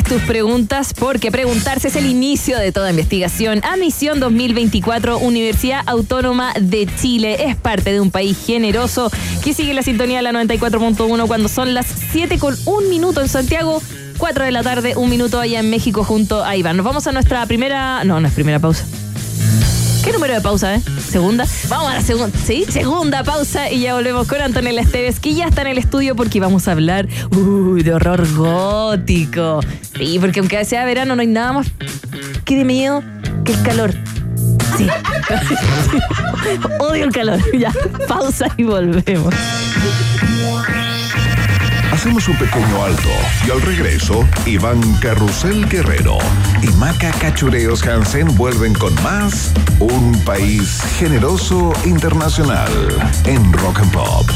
tus preguntas porque preguntarse es el inicio de toda investigación. Admisión 2024, Universidad Autónoma de Chile es parte de un país generoso que sigue la sintonía de la 94.1 cuando son las 7 con un minuto en Santiago. 4 de la tarde, un minuto allá en México junto a Iván. Nos vamos a nuestra primera. No, no es primera pausa. ¿Qué número de pausa, eh? ¿Segunda? Vamos a la segunda. ¿Sí? Segunda pausa y ya volvemos con Antonella Esteves, que ya está en el estudio porque vamos a hablar uy, de horror gótico. Sí, porque aunque sea verano, no hay nada más que de miedo que el calor. Sí. Odio el calor. Ya, pausa y volvemos. Hacemos un pequeño alto y al regreso, Iván Carrusel Guerrero y Maca Cachureos Hansen vuelven con más Un País Generoso Internacional en Rock and Pop.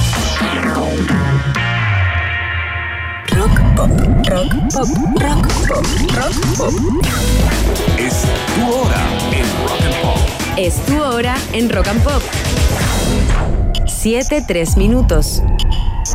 Rock pop, rock pop, rock pop, rock pop. Es tu hora en Rock and Pop. Es tu hora en Rock and Pop. 7, 3 minutos.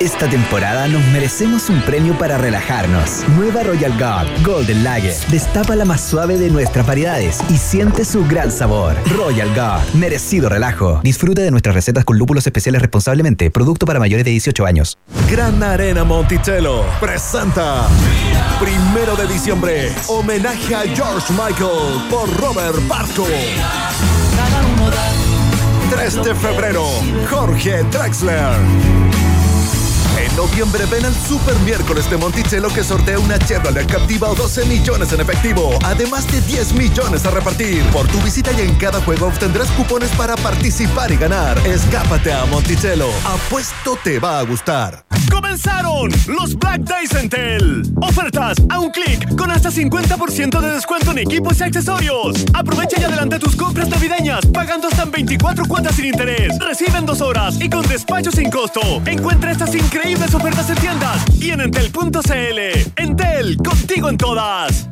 Esta temporada nos merecemos un premio para relajarnos. Nueva Royal Guard Golden Lager. Destapa la más suave de nuestras variedades y siente su gran sabor. Royal Guard, merecido relajo. Disfruta de nuestras recetas con lúpulos especiales responsablemente. Producto para mayores de 18 años. Gran Arena Monticello presenta Primero de diciembre, homenaje a George Michael por Robert Barco. 3 de febrero, Jorge Drexler. En noviembre ven al Super Miércoles de Monticello que sortea una Chevrolet Captiva o 12 millones en efectivo, además de 10 millones a repartir. Por tu visita y en cada juego obtendrás cupones para participar y ganar. Escápate a Monticello. Apuesto te va a gustar. ¡Comenzaron los Black Days en Tel! Ofertas a un clic con hasta 50% de descuento en equipos y accesorios. Aprovecha y adelanta tus compras navideñas pagando hasta en 24 cuotas sin interés. Recibe en dos horas y con despacho sin costo. Encuentra estas increíbles ofertas en tiendas y en entel.cl. Entel, contigo en todas.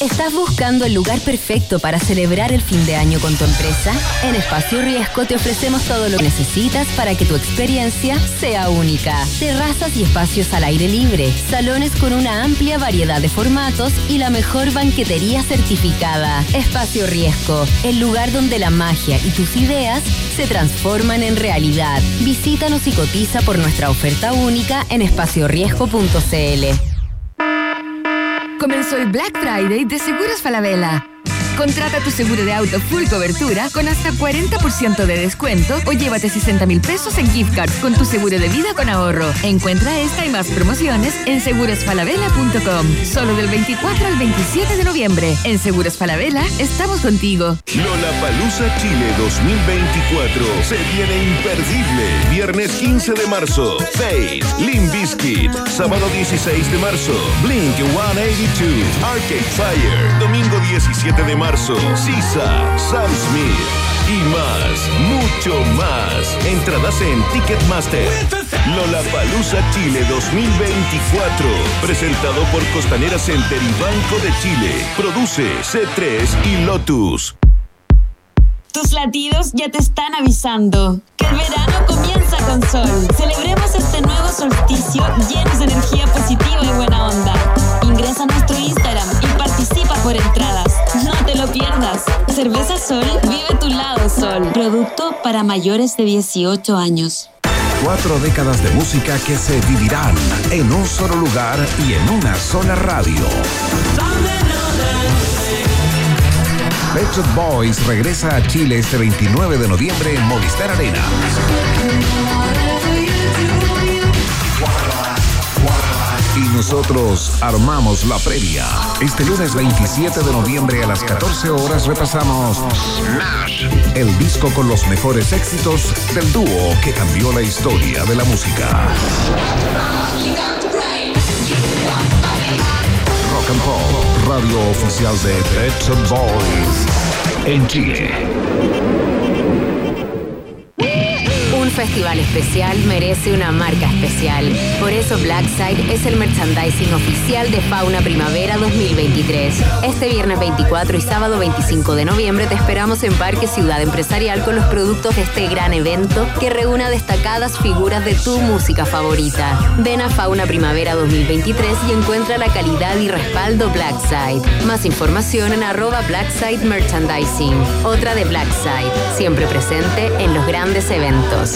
¿Estás buscando el lugar perfecto para celebrar el fin de año con tu empresa? En Espacio Riesgo te ofrecemos todo lo que necesitas para que tu experiencia sea única. Terrazas y espacios al aire libre, salones con una amplia variedad de formatos y la mejor banquetería certificada. Espacio Riesgo, el lugar donde la magia y tus ideas se transforman en realidad. Visítanos y cotiza por nuestra oferta única en espacioriesgo.cl. Comenzó el Black Friday de Seguros Falabella. Contrata tu seguro de auto full cobertura con hasta 40% de descuento o llévate 60 mil pesos en gift cards con tu seguro de vida con ahorro. Encuentra esta y más promociones en segurosfalabella.com. Solo del 24 al 27 de noviembre. En Seguros Falabella estamos contigo. Lola Palusa Chile 2024 se viene imperdible. Viernes 15 de marzo, Faith, Limp Bizkit. Sábado 16 de marzo, Blink 182, Arcade Fire. Domingo 17 de marzo, Sisa, Sam Smith y más, mucho más. Entradas en Ticketmaster. Lola Palusa Chile 2024. Presentado por Costanera Center y Banco de Chile. Produce C3 y Lotus. Tus latidos ya te están avisando que el verano comienza con sol. Celebremos este nuevo solsticio llenos de energía positiva y buena onda. Ingresa a nuestro Instagram y participa por entradas. Lo pierdas. Cerveza Sol, vive tu lado Sol. Producto para mayores de 18 años. Cuatro décadas de música que se vivirán en un solo lugar y en una sola radio. Pet Boys regresa a Chile este 29 de noviembre en Movistar Arena. Nosotros armamos la previa. Este lunes 27 de noviembre a las 14 horas repasamos Nash, el disco con los mejores éxitos del dúo que cambió la historia de la música. Rock and Pop, radio oficial de Pet Boys en Chile. Un festival especial merece una marca especial. Por eso Blackside es el merchandising oficial de Fauna Primavera 2023. Este viernes 24 y sábado 25 de noviembre te esperamos en Parque Ciudad Empresarial con los productos de este gran evento que reúne a destacadas figuras de tu música favorita. Ven a Fauna Primavera 2023 y encuentra la calidad y respaldo Blackside. Más información en arroba Blackside Merchandising. Otra de Blackside, siempre presente en los grandes eventos.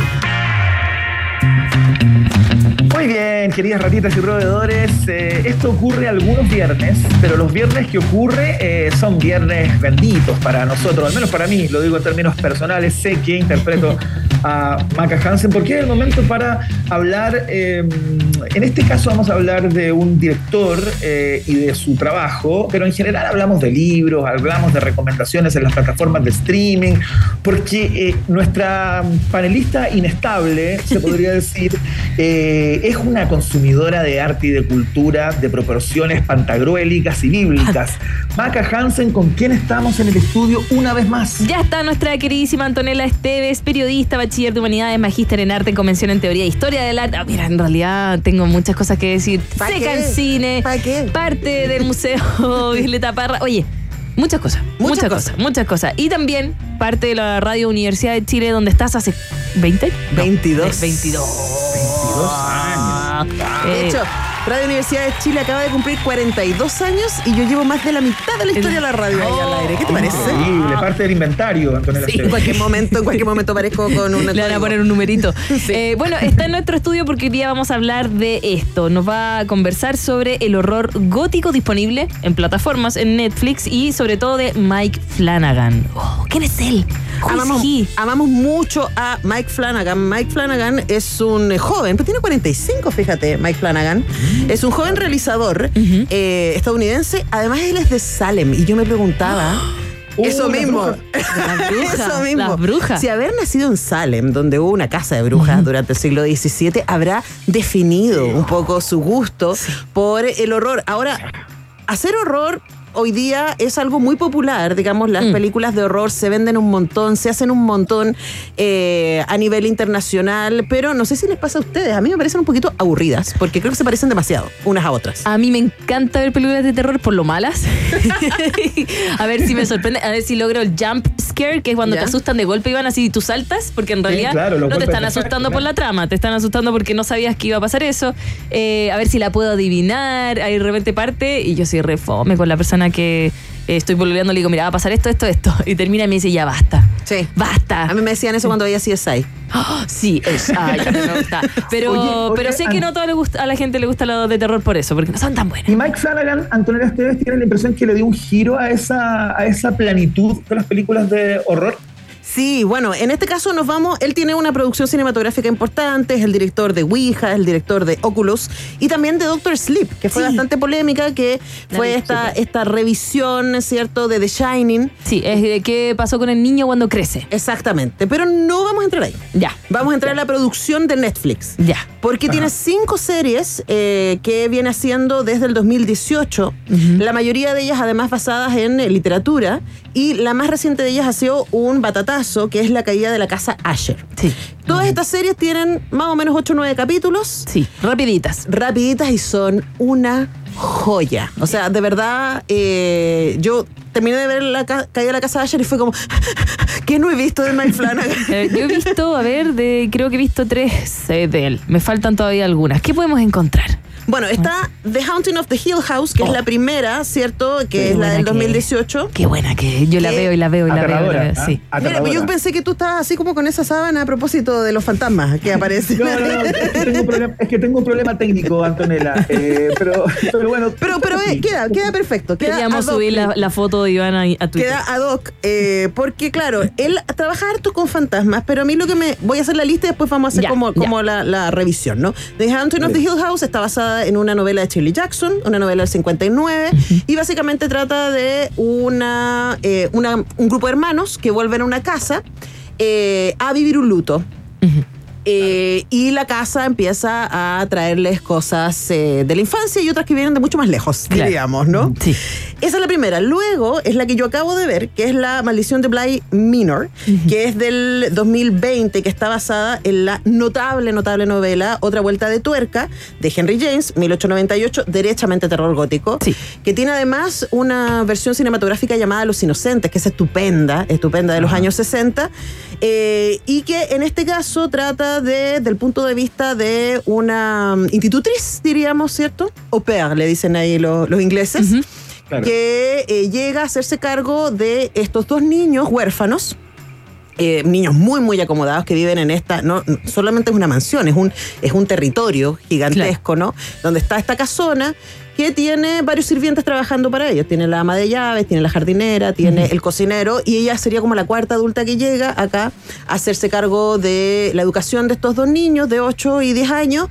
Muy bien, queridas ratitas y roedores. eh, esto ocurre algunos viernes, pero los viernes que ocurre eh, son viernes benditos para nosotros, al menos para mí, lo digo en términos personales. Sé que interpreto a Maca Hansen porque es el momento para hablar. eh, en este caso, vamos a hablar de un director eh, y de su trabajo, pero en general hablamos de libros, hablamos de recomendaciones en las plataformas de streaming, porque nuestra panelista inestable, se podría decir, eh, es una consumidora de arte y de cultura de proporciones pantagruélicas y bíblicas. Maca Hansen, ¿con quién estamos en el estudio una vez más? Ya está nuestra queridísima Antonella Esteves, periodista, bachiller de humanidades, magíster en arte, en convención en teoría e historia del arte. Ah, mira, en realidad tengo muchas cosas que decir. ¿Pa Seca qué? en cine, ¿Pa qué? parte del museo Violeta Parra. Oye, muchas cosas, muchas, Muchas cosas. muchas cosas. Y también parte de la Radio Universidad de Chile, donde estás hace 20 No, 22. 22. 22 años. De Eh, hecho, Radio Universidad de Chile acaba de cumplir 42 años y yo llevo más de la mitad de la historia de la radio ahí al aire. ¿Qué te parece? Increíble, parte del inventario, Antonella Sí, en cualquier momento, en cualquier momento aparezco con un Le van a poner un numerito. Eh, bueno, está en nuestro estudio porque hoy día vamos a hablar de esto. Nos va a conversar sobre el horror gótico disponible en plataformas, en Netflix y sobre todo de Mike Flanagan. Oh, ¿Quién es él? Amamos, mucho a Mike Flanagan. Mike Flanagan es un eh, joven, pero tiene 45, fíjate, Mike Flanagan. Mm. Es un joven realizador eh, estadounidense. Además, él es de Salem. Y yo me preguntaba. Uh, Eso mismo. brujas. Las brujas, Eso mismo. las brujas. Si haber nacido en Salem, donde hubo una casa de brujas durante el siglo XVII, habrá definido un poco su gusto por el horror. Ahora, hacer horror hoy día es algo muy popular, digamos, las Mm. películas de horror se venden un montón, se hacen un montón eh, a nivel internacional, pero no sé si les pasa a ustedes, a mí me parecen un poquito aburridas, porque creo que se parecen demasiado unas a otras. A mí me encanta ver películas de terror por lo malas. a ver si me sorprende, a ver si logro el jump scare, que es cuando te asustan de golpe y van así y tú saltas, porque en realidad claro, no te están asustando por la trama, te están asustando porque no sabías que iba a pasar eso. Eh, a ver si la puedo adivinar, ahí de repente parte y yo soy refome con la persona que eh, estoy pololeando, le digo, mira, va a pasar esto, esto, esto. Y termina y me dice, ya basta. Sí. Basta. A mí me decían eso cuando veía CSI. Ah, sí, es. Ay, me gusta. Pero, Oye, oye, pero sé que no todo le gusta, a la gente le gusta lo de terror por eso, porque no son tan buenas. Y Mike Flanagan, Antonella Esteves, tiene la impresión que le dio un giro a esa, a esa planitud de las películas de horror. Sí, bueno, en este caso nos vamos, él tiene una producción cinematográfica importante, es el director de Ouija, es el director de Oculus y también de Doctor Sleep, que fue Sí. bastante polémica, que La fue esta, esta revisión, ¿cierto?, de The Shining. Sí, es de qué pasó con el niño cuando crece. Exactamente, pero no vamos a entrar ahí. Ya. Vamos a entrar a la producción de Netflix. Ya. Porque tiene cinco series eh, que viene haciendo desde el 2018. La mayoría de ellas, además, basadas en literatura. Y la más reciente de ellas ha sido un batatazo, que es La caída de la casa Asher. Sí. Todas estas series tienen más o menos 8 o 9 capítulos. Sí, rapiditas. Rapiditas y son una joya. O sea, de verdad, eh, yo terminé de ver la ca- caída de la casa Asher y fue como, ¿qué no he visto de Mike Flanagan? Eh, yo he visto, a ver, de, creo que he visto tres eh, de él. Me faltan todavía algunas. ¿Qué podemos encontrar? Bueno, está The Haunting of the Hill House, que es la primera, ¿cierto? Que Qué es la del buena que 2018. Qué buena que yo la veo y la veo y la veo. y la Aterradora, veo, ¿ah? sí. Mira, pues yo pensé que tú estabas así como con esa sábana a propósito de los fantasmas que aparecen. No, no, no, es que tengo un problema, es que tengo un problema técnico, Antonella. eh, pero, pero bueno. Pero, pero eh, queda, queda perfecto. Queda Queríamos subir la, la foto de Iván a, a Twitter. Queda ad hoc, eh, porque claro, él trabaja harto con fantasmas, pero a mí lo que me. Voy a hacer la lista y después vamos a hacer Ya, como, ya. como la, la revisión, ¿no? The Haunting of the Hill House está basada en una novela de Shirley Jackson, una novela del 59, y básicamente trata de una, eh, una- un grupo de hermanos que vuelven a una casa eh, a vivir un luto. Eh, y la casa empieza a traerles cosas eh, de la infancia y otras que vienen de mucho más lejos, Claro. diríamos, ¿no? Sí. Esa es la primera. Luego es la que yo acabo de ver, que es La Maldición de Bly Minor, que es del 2020, que está basada en la notable, notable novela Otra Vuelta de Tuerca, de Henry James, 1898, derechamente terror gótico, Sí. que tiene además una versión cinematográfica llamada Los Inocentes, que es estupenda, estupenda de los años 60, eh, y que en este caso trata de, del punto de vista de una mm, institutriz, diríamos, ¿cierto? Au pair, le dicen ahí los, los ingleses Claro. que eh, llega a hacerse cargo de estos dos niños huérfanos. Eh, niños muy muy acomodados que viven en esta no solamente es una mansión es un es un territorio gigantesco no donde está esta casona que tiene varios sirvientes trabajando para ellos. Tiene la ama de llaves tiene la jardinera tiene el cocinero y ella sería como la cuarta adulta que llega acá a hacerse cargo de la educación de estos dos niños de 8 y 10 años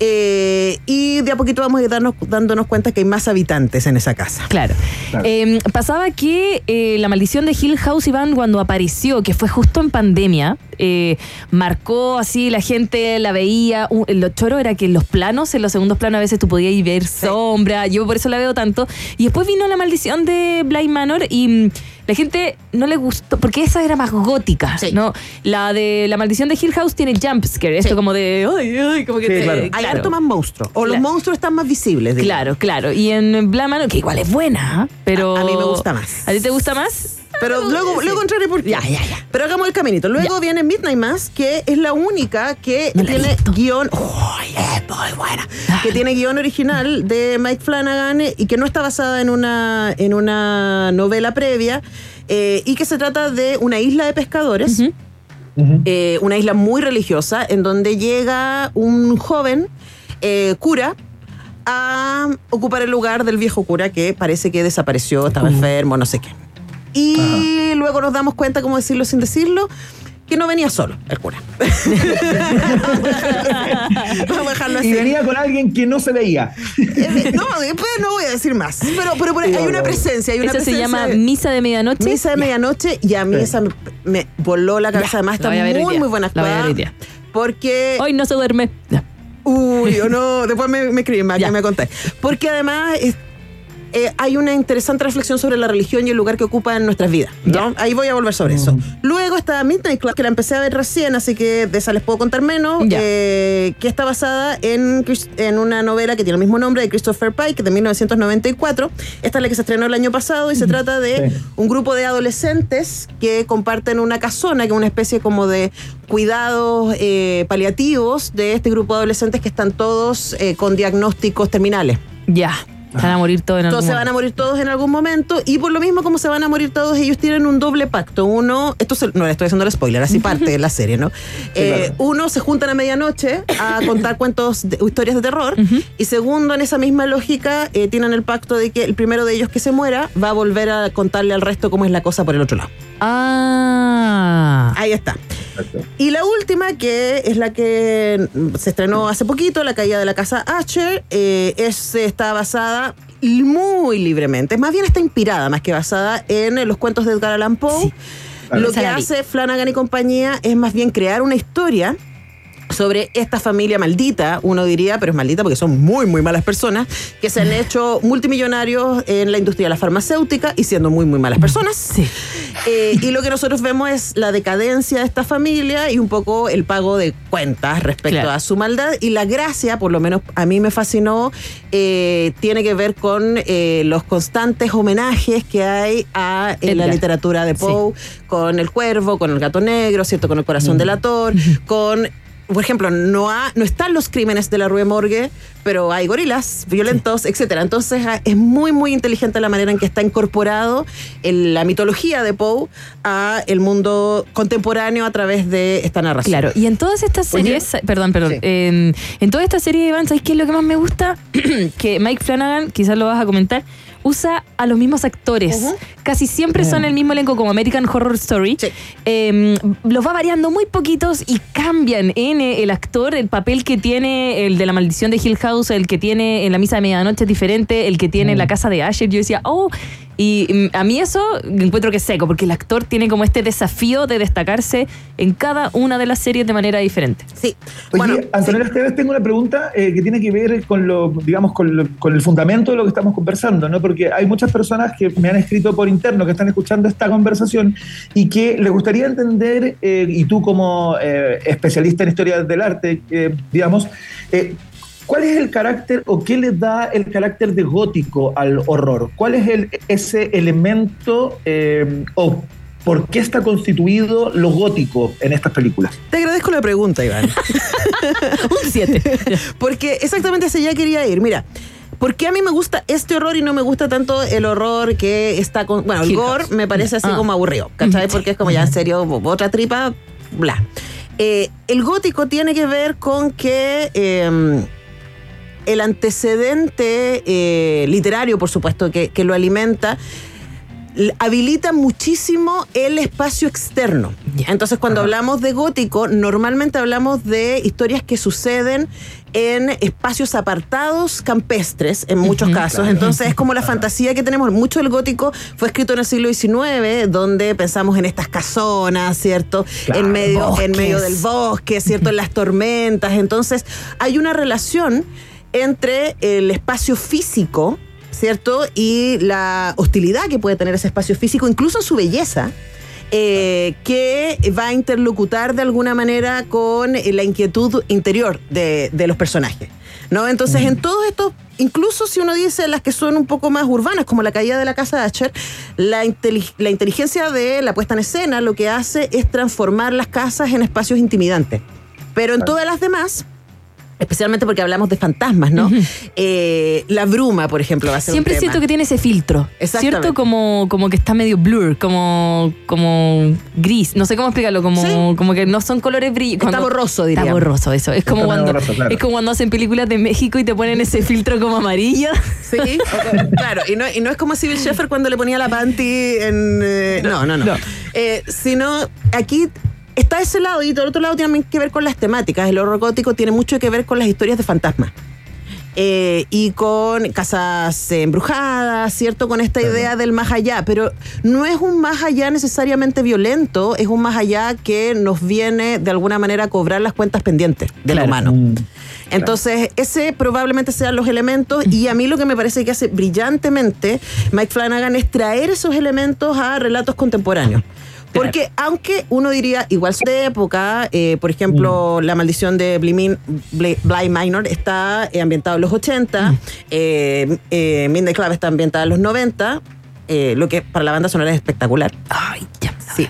eh, y de a poquito vamos a ir darnos, dándonos cuenta que hay más habitantes en esa casa. Claro. Claro. Eh, pasaba que eh, la maldición de Hill House Iván cuando apareció, que fue justo en pandemia, eh, marcó así, la gente la veía. Un- lo choro era que en los planos, en los segundos planos a veces tú podías ver sombra, yo por eso la veo tanto. Y después vino la maldición de Blind Manor y mm, la gente no le gustó, porque esa era más gótica, Sí. ¿no? La de la maldición de Hill House tiene jump scare, esto Sí. como de, ay, ay, como que Sí, te- claro. Hay claro. harto más monstruos. O los monstruos están más visibles. digamos. Claro, claro. Y en Blind Manor, que igual es buena, pero... A- a mí me gusta más. ¿A ti te gusta más? Pero luego, luego entraré por qué. Ya, ya, ya. Pero hagamos el caminito. Luego viene Midnight Mass, que es la única que No la he tiene visto. guion. ¡Uy, es muy buena! Ah. Que tiene guion original de Mike Flanagan eh, y que no está basada en una, en una novela previa. eh, y que se trata de una isla de pescadores. eh, una isla muy religiosa, en donde llega un joven eh, cura a ocupar el lugar del viejo cura que parece que desapareció, estaba enfermo, no sé qué. Y luego nos damos cuenta, como decirlo sin decirlo, que no venía solo el cura. Vamos a dejarlo así. Y venía con alguien que no se veía. Eh, No, después no voy a decir más. Pero, pero por ahí hay una presencia. Hay una Eso se presencia llama de- Misa de Medianoche. Misa de medianoche y a mí Sí. esa me, me voló la cabeza. Ya, Además, está muy, muy buena La voy a ver actuada. Porque. Hoy no se duerme. Ya. Uy, o no, después me, me escriben más, Ya. me contáis. Porque además es- eh, hay una interesante reflexión sobre la religión y el lugar que ocupa en nuestras vidas. ¿no? Ahí voy a volver sobre eso. Luego está Midnight Club, que la empecé a ver recién, así que de esa les puedo contar menos, eh, que está basada en, una novela que tiene el mismo nombre de Christopher Pike, de 1994. Esta es la que se estrenó el año pasado y se trata de Sí. un grupo de adolescentes que comparten una casona, que es una especie como de cuidados eh, paliativos de este grupo de adolescentes que están todos eh, con diagnósticos terminales. Ya. Van a morir todos en algún Entonces van a morir todos en algún momento y por lo mismo como se van a morir todos, ellos tienen un doble pacto. Uno, esto se- no le estoy haciendo el spoiler, así parte de la serie, ¿no? Eh, claro. Uno, se juntan a medianoche a contar cuentos, de- historias de terror. Y segundo, en esa misma lógica, eh, tienen el pacto de que el primero de ellos que se muera va a volver a contarle al resto cómo es la cosa por el otro lado. Ah. Ahí está. Y la última, que es la que se estrenó hace poquito, La caída de la casa Asher, eh, es, está basada muy libremente, más bien está inspirada más que basada en los cuentos de Edgar Allan Poe. Sí. Lo que hace Flanagan y compañía es más bien crear una historia sobre esta familia maldita, uno diría, pero es maldita porque son muy, muy malas personas, que se han hecho multimillonarios en la industria de la farmacéutica y siendo muy, muy malas personas. Sí. Eh, y lo que nosotros vemos es la decadencia de esta familia y un poco el pago de cuentas respecto Claro. a su maldad. Y la gracia, por lo menos a mí me fascinó, eh, tiene que ver con eh, los constantes homenajes que hay a en la literatura de Poe, con El Cuervo, con El Gato Negro, ¿cierto? Con El Corazón Mm. del Ator, con por ejemplo, no, ha, no están los crímenes de la Rue Morgue, pero hay gorilas violentos, etcétera. Entonces ah, es muy, muy inteligente la manera en que está incorporado en la mitología de Poe a el mundo contemporáneo a través de esta narración. Claro, y en todas estas series, perdón, perdón, Sí. en, en toda esta serie, Iván, ¿sabes qué es lo que más me gusta? que Mike Flanagan, quizás lo vas a comentar, usa a los mismos actores. Casi siempre son el mismo elenco como American Horror Story. Sí. Eh, los va variando muy poquitos y cambian en eh, el actor, el papel que tiene el de la maldición de Hill House, el que tiene en la misa de medianoche es diferente, el que tiene en la casa de Asher. Yo decía, oh, y mm, a mí eso encuentro que es seco, porque el actor tiene como este desafío de destacarse en cada una de las series de manera diferente. Sí. Oye, bueno, Antonella Esteves, tengo una pregunta eh, que tiene que ver con lo, digamos, con, lo- con el fundamento de lo que estamos conversando, ¿no? Porque hay muchas personas que me han escrito por interno que están escuchando esta conversación y que les gustaría entender, eh, y tú como eh, especialista en historia del arte, eh, digamos, eh, ¿Cuál es el carácter o qué le da el carácter de gótico al horror? ¿Cuál es el, ese elemento eh, o por qué está constituido lo gótico en estas películas? te agradezco la pregunta, Iván. Un 7. Porque exactamente hacia allá quería ir. Mira, ¿por qué a mí me gusta este horror y no me gusta tanto el horror que está con. Bueno, el gore me parece así Ah. como aburrido, ¿cachai? Porque es como ya en serio, otra tripa, bla. Eh, el gótico tiene que ver con que. eh, el antecedente eh, literario, por supuesto, que, que lo alimenta, habilita muchísimo el espacio externo. Entonces, cuando hablamos de gótico, normalmente hablamos de historias que suceden en espacios apartados campestres, en muchos casos. claro. Entonces, es como la fantasía que tenemos. Mucho del gótico fue escrito en el siglo XIX, donde pensamos en estas casonas, ¿cierto? Claro, en, medio, en medio del bosque, ¿cierto? En las tormentas. Entonces, hay una relación entre el espacio físico, ¿cierto? Y la hostilidad que puede tener ese espacio físico, incluso en su belleza. eh, que va a interlocutar de alguna manera con la inquietud interior de, de los personajes. ¿no? Entonces, en todos estos, incluso si uno dice las que son un poco más urbanas, como la caída de la casa de Asher, la inteligencia de la puesta en escena lo que hace es transformar las casas en espacios intimidantes. Pero en todas las demás, especialmente porque hablamos de fantasmas, ¿no? Eh, la bruma, por ejemplo, va a ser Siempre un tema. siento que tiene ese filtro. Exactamente. ¿Cierto? Como, como que está medio blur, como, como gris. No sé cómo explicarlo, como, Sí. como que no son colores brillantes. Está borroso, Está diríamos. borroso, eso. Es como, Está cuando, borroso, claro. es como cuando hacen películas de México y te ponen ese filtro como amarillo. Sí, claro, y no, y no es como Civil Sheffer cuando le ponía la panty en... eh, no, no, no. no. Eh, sino aquí está ese lado y del otro lado tiene que ver con las temáticas. El horror gótico tiene mucho que ver con las historias de fantasmas. Eh, y con casas eh, embrujadas, ¿cierto? Con esta idea del más allá, pero no es un más allá necesariamente violento, es un más allá que nos viene de alguna manera a cobrar las cuentas pendientes del Claro. humano. Mm, Entonces, ese probablemente sean los elementos y a mí lo que me parece que hace brillantemente Mike Flanagan es traer esos elementos a relatos contemporáneos. Porque aunque uno diría, igual de época, eh, por ejemplo, La maldición de Blimin- Bli- Bly Minor está eh, ambientado en los 80, eh, eh, Midnight Club está ambientada en los 90, eh, lo que para la banda sonora es espectacular. Ay, ya. Sí.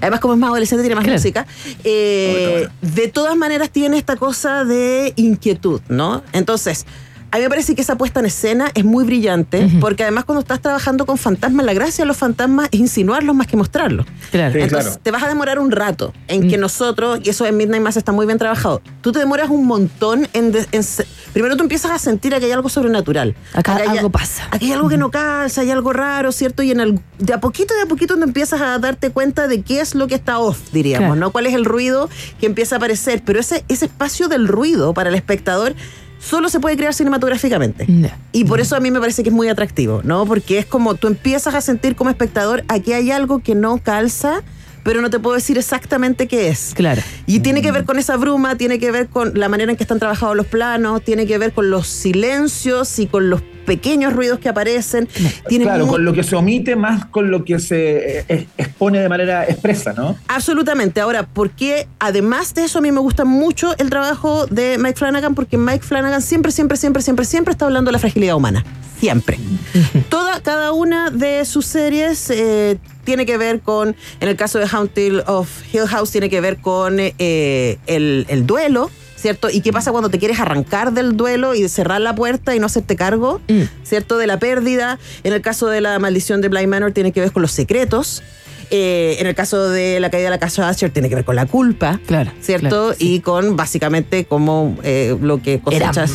Además, como es más adolescente, tiene más Claro. música. Eh, de todas maneras, tiene esta cosa de inquietud, ¿no? Entonces, a mí me parece que esa puesta en escena es muy brillante, porque además, cuando estás trabajando con fantasmas, la gracia de los fantasmas es insinuarlos más que mostrarlos. Claro. Sí, Entonces, claro. te vas a demorar un rato en que nosotros, y eso en Midnight Mass está muy bien trabajado, tú te demoras un montón en... de- en se- primero tú empiezas a sentir que hay algo sobrenatural. Acá hay- algo pasa. Aquí hay algo que no calza, hay algo raro, ¿cierto? Y en el, de a poquito, de a poquito, tú empiezas a darte cuenta de qué es lo que está off, diríamos, Claro. ¿no? ¿Cuál es el ruido que empieza a aparecer? Pero ese, ese espacio del ruido para el espectador solo se puede crear cinematográficamente. Y por eso a mí me parece que es muy atractivo, ¿no? Porque es como tú empiezas a sentir como espectador, aquí hay algo que no calza, pero no te puedo decir exactamente qué es. Claro. Y tiene que ver con esa bruma, tiene que ver con la manera en que están trabajados los planos, tiene que ver con los silencios y con los pequeños ruidos que aparecen. Tiene claro, con lo que se omite más con lo que se eh, expone de manera expresa, ¿no? Absolutamente. Ahora, porque además de eso a mí me gusta mucho el trabajo de Mike Flanagan, porque Mike Flanagan siempre, siempre, siempre, siempre, siempre está hablando de la fragilidad humana. Siempre. Toda, cada una de sus series eh, tiene que ver con, en el caso de Haunted of Hill House, tiene que ver con eh, el, el duelo, ¿cierto? ¿Y qué pasa cuando te quieres arrancar del duelo y cerrar la puerta y no hacerte cargo, ¿cierto? De la pérdida. En el caso de la maldición de Blind Manor tiene que ver con los secretos. Eh, en el caso de la caída de la casa Asher tiene que ver con la culpa, Claro, ¿cierto? claro, sí. Y con básicamente como eh, lo que cosechas,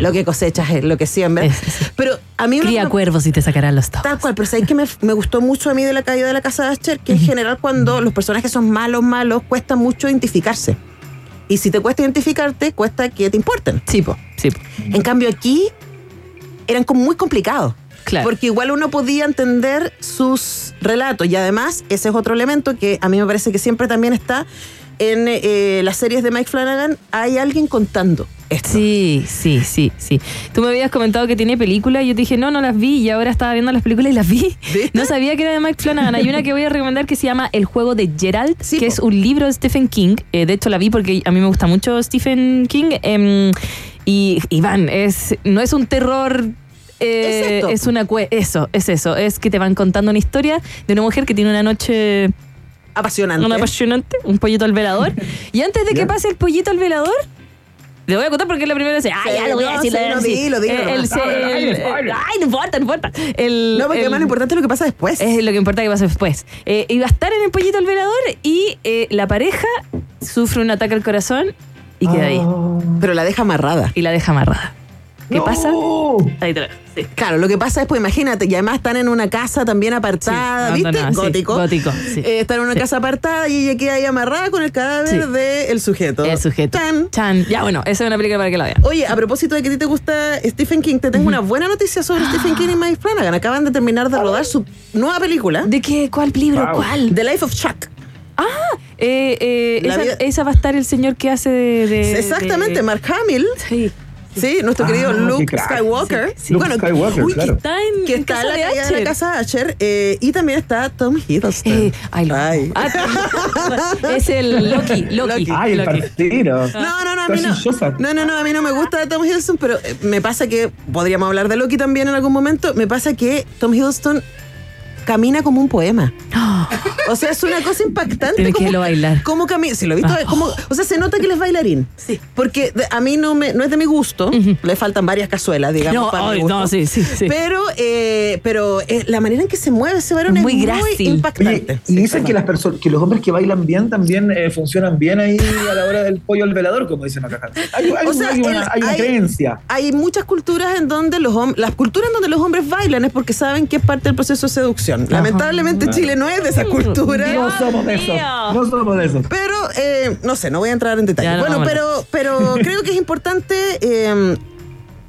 lo que cosechas es lo que siembras. Pero a mí una- Cría cuervos y te sacarán los. Tal cual, pero ¿sabes que me, me gustó mucho a mí de la caída de la casa de Asher? Que en general cuando los personajes son malos, malos, cuesta mucho identificarse. Y si te cuesta identificarte, cuesta que te importen. Sí, po, sí. po. En cambio aquí eran como muy complicados. Claro. Porque igual uno podía entender sus relatos. Y además, ese es otro elemento que a mí me parece que siempre también está en eh, las series de Mike Flanagan. Hay alguien contando esto. Sí, sí, sí, sí. Tú me habías comentado que tiene películas y yo te dije, no, no las vi y ahora estaba viendo las películas y las vi. No sabía que era de Mike Flanagan. Hay una que voy a recomendar que se llama El juego de Gerald, que es un libro de Stephen King. Eh, de hecho, la vi porque a mí me gusta mucho Stephen King. Em, y Iván, es, no es un terror. Eh, Es esto. es una cue- eso, es eso. Es que te van contando una historia de una mujer que tiene una noche Apasionante. una apasionante, un pollito al velador. y antes de que pase el pollito al velador, le voy a contar porque es la primera vez. Ah, Sí, ya lo voy a no, decir. sí, lo no, decir. dilo, dilo Eh, Ay. Ay, no importa, no importa. El- No, porque el- lo importante es lo que pasa después. es lo que importa que pase después. Eh, iba a estar en el pollito al velador y eh, la pareja sufre un ataque al corazón y queda ahí. Pero la deja amarrada. Y la deja amarrada. ¿Qué pasa? Ahí te lo sí. Claro, lo que pasa es, pues imagínate, y además están en una casa también apartada, Sí, ¿viste? gótico. gótico, sí. Eh, están en una Sí. casa apartada y ella queda ahí amarrada con el cadáver Sí. del sujeto. El sujeto. Tan. Chan. Ya, bueno, esa es una película para que la vean. Oye, a propósito de que a ti te gusta Stephen King, te tengo una buena noticia sobre Stephen King y Mike Flanagan. Acaban de terminar de rodar su nueva película. ¿De qué? ¿Cuál libro? Wow. ¿Cuál? The Life of Chuck. Ah, eh, eh, esa, vida- esa va a estar el señor que hace de. de- Exactamente, de- Mark Hamill. Sí. Sí, nuestro Ah, querido qué Luke crack. Skywalker. Sí, sí. Luke Skywalker, uy, claro. que está en, que en está en la de de la casa Asher. eh, y también está Tom Hiddleston. Eh, ay, amo. Ah, es el Loki, Loki. Ay, el Loki. partido. No, no, no, a mí no. No, no, no, a mí no me gusta Tom Hiddleston, pero eh, me pasa que, podríamos hablar de Loki también en algún momento, me pasa que Tom Hiddleston camina como un poema. O sea, es una cosa impactante. Tienes que como- a bailar. Cómo camina, si lo he visto, Ah. como, o sea, se nota que él es bailarín. Sí. Porque de- a mí no, me, no es de mi gusto, le faltan varias cazuelas, digamos. No, para mi gusto. no, sí, sí, sí. Pero, eh, pero eh, la manera en que se mueve ese varón Muy es grácil. muy impactante. Oye, y dicen que las personas, que los hombres que bailan bien también eh, funcionan bien ahí a la hora del pollo al velador, como dicen acá. Hay, hay- O sea, hay una, hay una creencia. Hay muchas culturas en donde los hombres, las culturas en donde los hombres bailan es porque saben que es parte del proceso de seducción. Lamentablemente. Chile no es de esa cultura. No somos de eso. No somos de eso. Pero, eh, no sé, no voy a entrar en detalle. Ya, no, bueno, pero, pero creo que es importante. eh,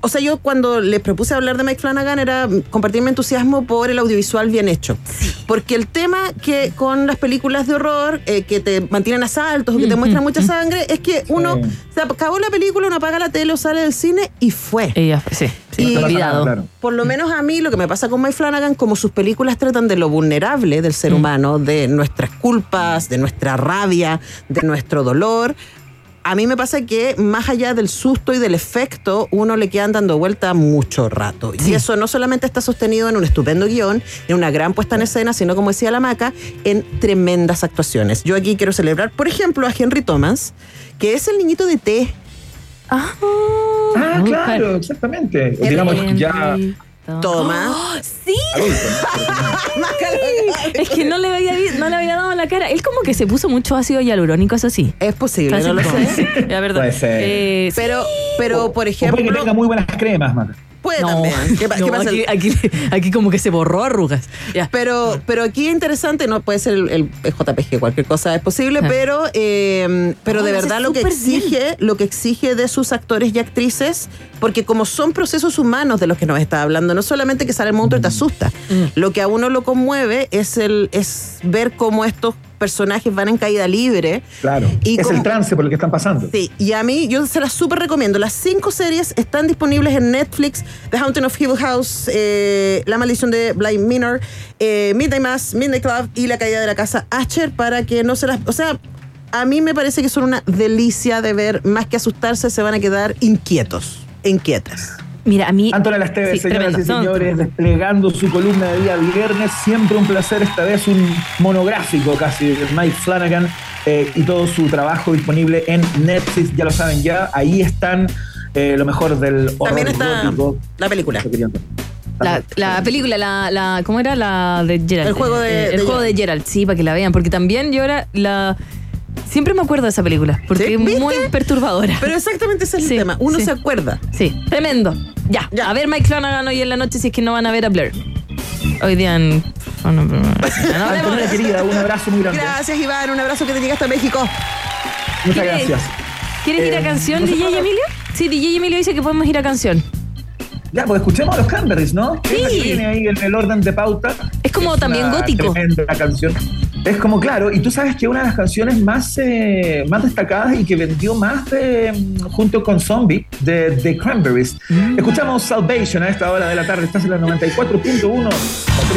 o sea, yo cuando les propuse hablar de Mike Flanagan era compartir mi entusiasmo por el audiovisual bien hecho. Porque el tema que con las películas de horror eh, que te mantienen a saltos o que te muestran mucha sangre es que uno Sí. se acabó la película, uno apaga la tele o sale del cine y fue. Ella, sí, sí, Y- olvidado. Claro. Por lo menos a mí lo que me pasa con Mike Flanagan, como sus películas tratan de lo vulnerable del ser humano, de nuestras culpas, de nuestra rabia, de nuestro dolor, a mí me pasa que más allá del susto y del efecto, uno le quedan dando vuelta mucho rato. Y eso no solamente está sostenido en un estupendo guion, en una gran puesta en escena, sino como decía la maca, en tremendas actuaciones. Yo aquí quiero celebrar, por ejemplo, a Henry Thomas, que es el niñito de té. Ah, Ah, claro, exactamente. Digamos ya Toma. ¡Oh, sí. Es que no le había no le había dado la cara. Él como que se puso mucho ácido hialurónico, eso sí. Es posible, Así no lo sé. La verdad. Puede ser. Eh, sí. Pero, pero por O ejemplo, puede que tenga muy buenas cremas, Maca. Puede No, también. ¿Qué, pa- no, qué pasa? aquí, aquí, aquí como que se borró arrugas. Pero, pero aquí es interesante, no puede ser el, el JPG, cualquier cosa es posible, Ah. pero, eh, pero No, de verdad lo que bien. exige, lo que exige de sus actores y actrices, porque como son procesos humanos de los que nos está hablando, no solamente que sale el monstruo y te asusta, Mm. lo que a uno lo conmueve es el, es ver cómo estos personajes van en caída libre. Claro. Y es como- el trance por el que están pasando. Sí, y a mí yo se las súper recomiendo. Las cinco series están disponibles en Netflix. The Haunting of Hill House, eh, La Maldición de Blind Minor, eh, Midnight Mass, Midnight Club y La Caída de la Casa Asher para que no se las... O sea, a mí me parece que son una delicia de ver. Más que asustarse, se van a quedar inquietos, inquietas. Mira, a mí. Antonella Esteves, Sí, señoras tremendo. y No, señores, desplegando su columna de día viernes. Siempre un placer, esta vez un monográfico casi de Mike Flanagan eh, y todo su trabajo disponible en Netflix, ya lo saben ya. Ahí están eh, lo mejor del horror También está gótico. la película. La, la película, la, la, ¿cómo era? La de Gerald. El juego de- Eh, el de juego de Gerald, sí, para que la vean. Porque también yo ahora la. Siempre me acuerdo de esa película, porque ¿Sí? es muy perturbadora. Pero exactamente ese es el tema. Uno sí. se acuerda. Sí, tremendo. Ya, Ya. a ver Mike Flanagan hoy en la noche si es que no van a ver a Blair. Hoy día en... oh, no, no eso. querida, un abrazo muy grande. Gracias, Iván. Un abrazo que te llega hasta México. Muchas ¿Quieres- gracias. ¿Quieres ir a Eh, canción, DJ Emilio? Sí, DJ Emilio dice que podemos ir a canción. Ya, pues escuchemos a los Cranberries, ¿no? Sí. Es la viene ahí en el orden de pauta. Es como también una gótico. Tremenda canción. Es como, claro, y tú sabes que una de las canciones más, eh, más destacadas y que vendió más de, mm, junto con Zombie de The Cranberries. Mm. Escuchamos Salvation a esta hora de la tarde. Estás en la 94.1 o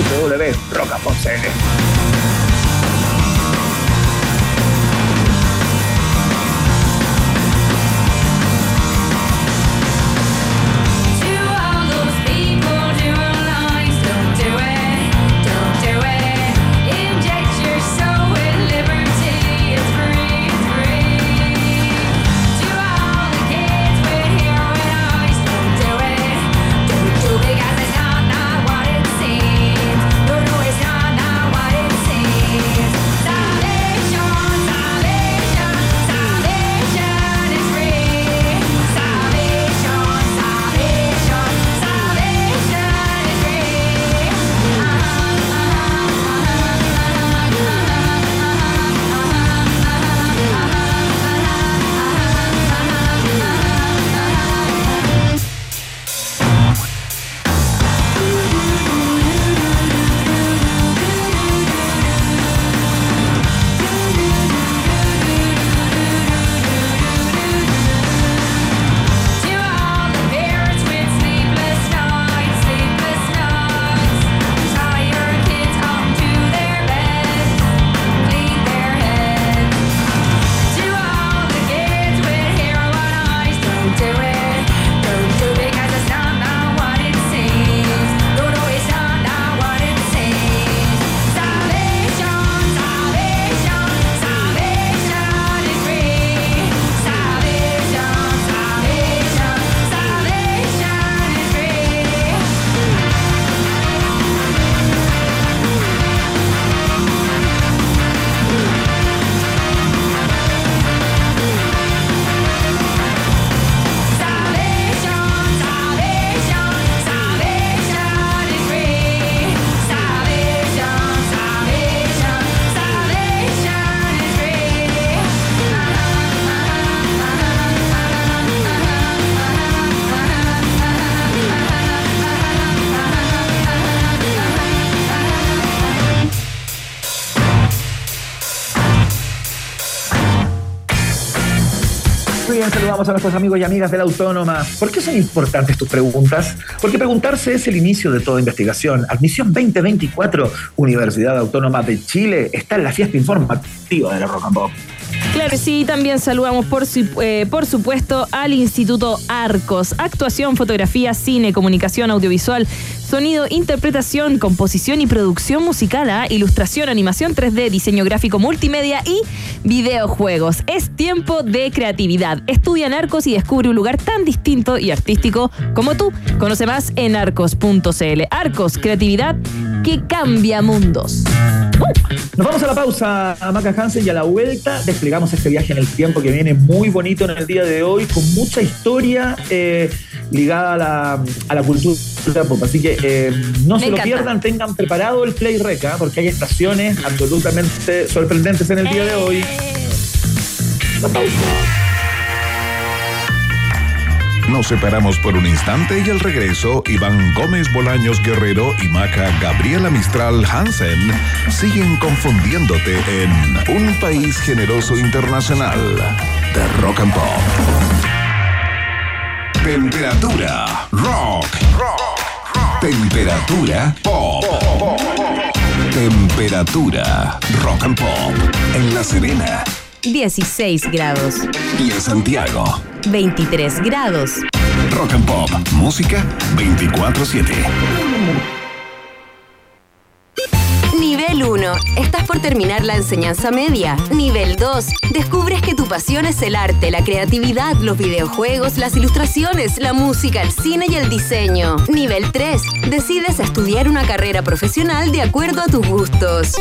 a nuestros amigos y amigas de la Autónoma. ¿Por qué son importantes tus preguntas? Porque preguntarse es el inicio de toda investigación. Admisión 2024, Universidad Autónoma de Chile, está en la fiesta informativa de la Rock and Pop. Sí, también saludamos por, eh, por supuesto al Instituto Arcos. Actuación, fotografía, cine, comunicación audiovisual, sonido, interpretación, composición y producción musical, ilustración, animación 3D, diseño gráfico multimedia y videojuegos. Es tiempo de creatividad. Estudia en Arcos y descubre un lugar tan distinto y artístico como tú. Conoce más en arcos.cl. Arcos, creatividad que cambia mundos. Nos vamos a la pausa, Maca Hansen, y a la vuelta desplegamos este viaje en el tiempo que viene muy bonito en el día de hoy, con mucha historia eh, ligada a la, a la cultura pop. Así que eh, no Me se lo pierdan, tengan preparado el Play Reca, porque hay estaciones absolutamente sorprendentes en el día de hoy. La pausa. Nos separamos por un instante y al regreso, Iván Gómez Bolaños Guerrero y Maca Gabriela Mistral Hansen siguen confundiéndote en Un País Generoso Internacional de Rock and Pop. Temperatura rock. Temperatura pop. Temperatura rock and pop. En La Serena, 16 grados. Y en Santiago, 23 grados. Rock and Pop, música 24-7. Nivel 1. Estás por terminar la enseñanza media. Nivel 2. Descubres que tu pasión es el arte, la creatividad, los videojuegos, las ilustraciones, la música, el cine y el diseño. Nivel 3. Decides estudiar una carrera profesional de acuerdo a tus gustos.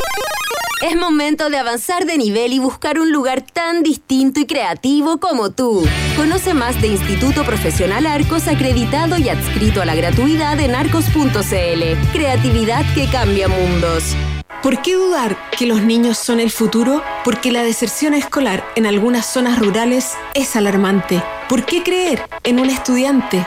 Es momento de avanzar de nivel y buscar un lugar tan distinto y creativo como tú. Conoce más de Instituto Profesional Arcos acreditado y adscrito a la gratuidad en arcos.cl. Creatividad que cambia mundos. ¿Por qué dudar que los niños son el futuro? Porque la deserción escolar en algunas zonas rurales es alarmante. ¿Por qué creer en un estudiante?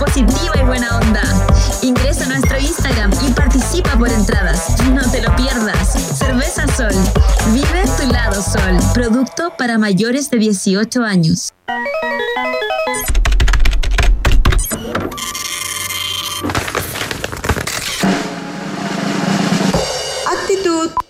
Positiva y buena onda. Ingresa a nuestro Instagram y participa por entradas. No te lo pierdas. Cerveza Sol. Vive tu lado sol. Producto para mayores de 18 años. Actitud.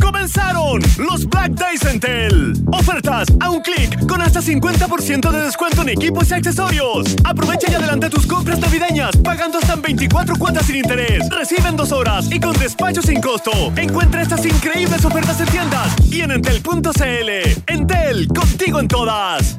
¡Comenzaron los Black Days en Tel! Ofertas a un clic con hasta 50% de descuento en equipos y accesorios. Aprovecha y adelanta tus compras navideñas pagando hasta en 24 cuotas sin interés. Recibe en dos horas y con despacho sin costo. Encuentra estas increíbles ofertas en tiendas y en entel.cl. Entel, contigo en todas.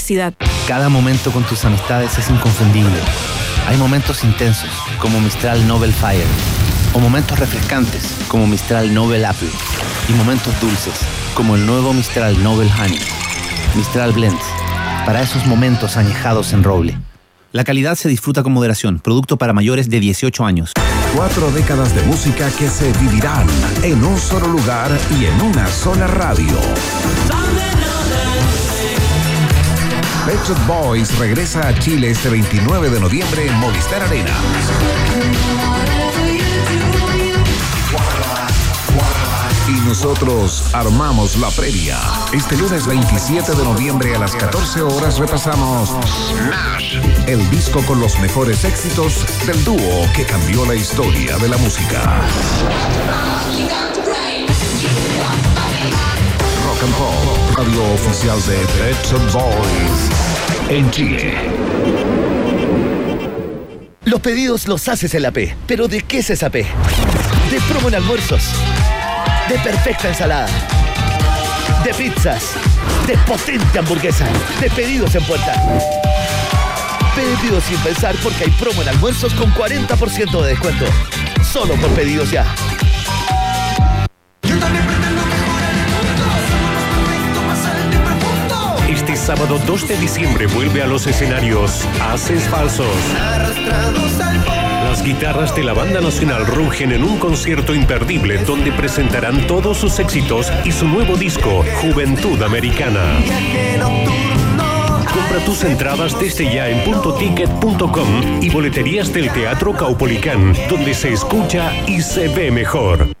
Cada momento con tus amistades es inconfundible. Hay momentos intensos, como Mistral Nobel Fire, o momentos refrescantes, como Mistral Nobel Apple, y momentos dulces, como el nuevo Mistral Nobel Honey. Mistral Blends, para esos momentos añejados en roble. La calidad se disfruta con moderación, producto para mayores de 18 años. Cuatro décadas de música que se vivirán en un solo lugar y en una sola radio. Pet Shop Boys regresa a Chile este 29 de noviembre en Movistar Arena. Y nosotros armamos la previa. Este lunes 27 de noviembre a las 14 horas repasamos Smash, el disco con los mejores éxitos del dúo que cambió la historia de la música. Rock and Pop, radio oficial de Pet Shop Boys en Chile. Los pedidos los haces en la P. ¿Pero de qué es esa P? De promo en almuerzos. De perfecta ensalada. De pizzas. De potente hamburguesa. De pedidos en puerta. Pedidos sin pensar porque hay promo en almuerzos con 40% de descuento. Solo por pedidos ya. Sábado 2 de diciembre vuelve a los escenarios Haces Falsos. Las guitarras de la Banda Nacional rugen en un concierto imperdible donde presentarán todos sus éxitos y su nuevo disco, Juventud Americana. Compra tus entradas desde ya en puntoticket.com y boleterías del Teatro Caupolicán, donde se escucha y se ve mejor.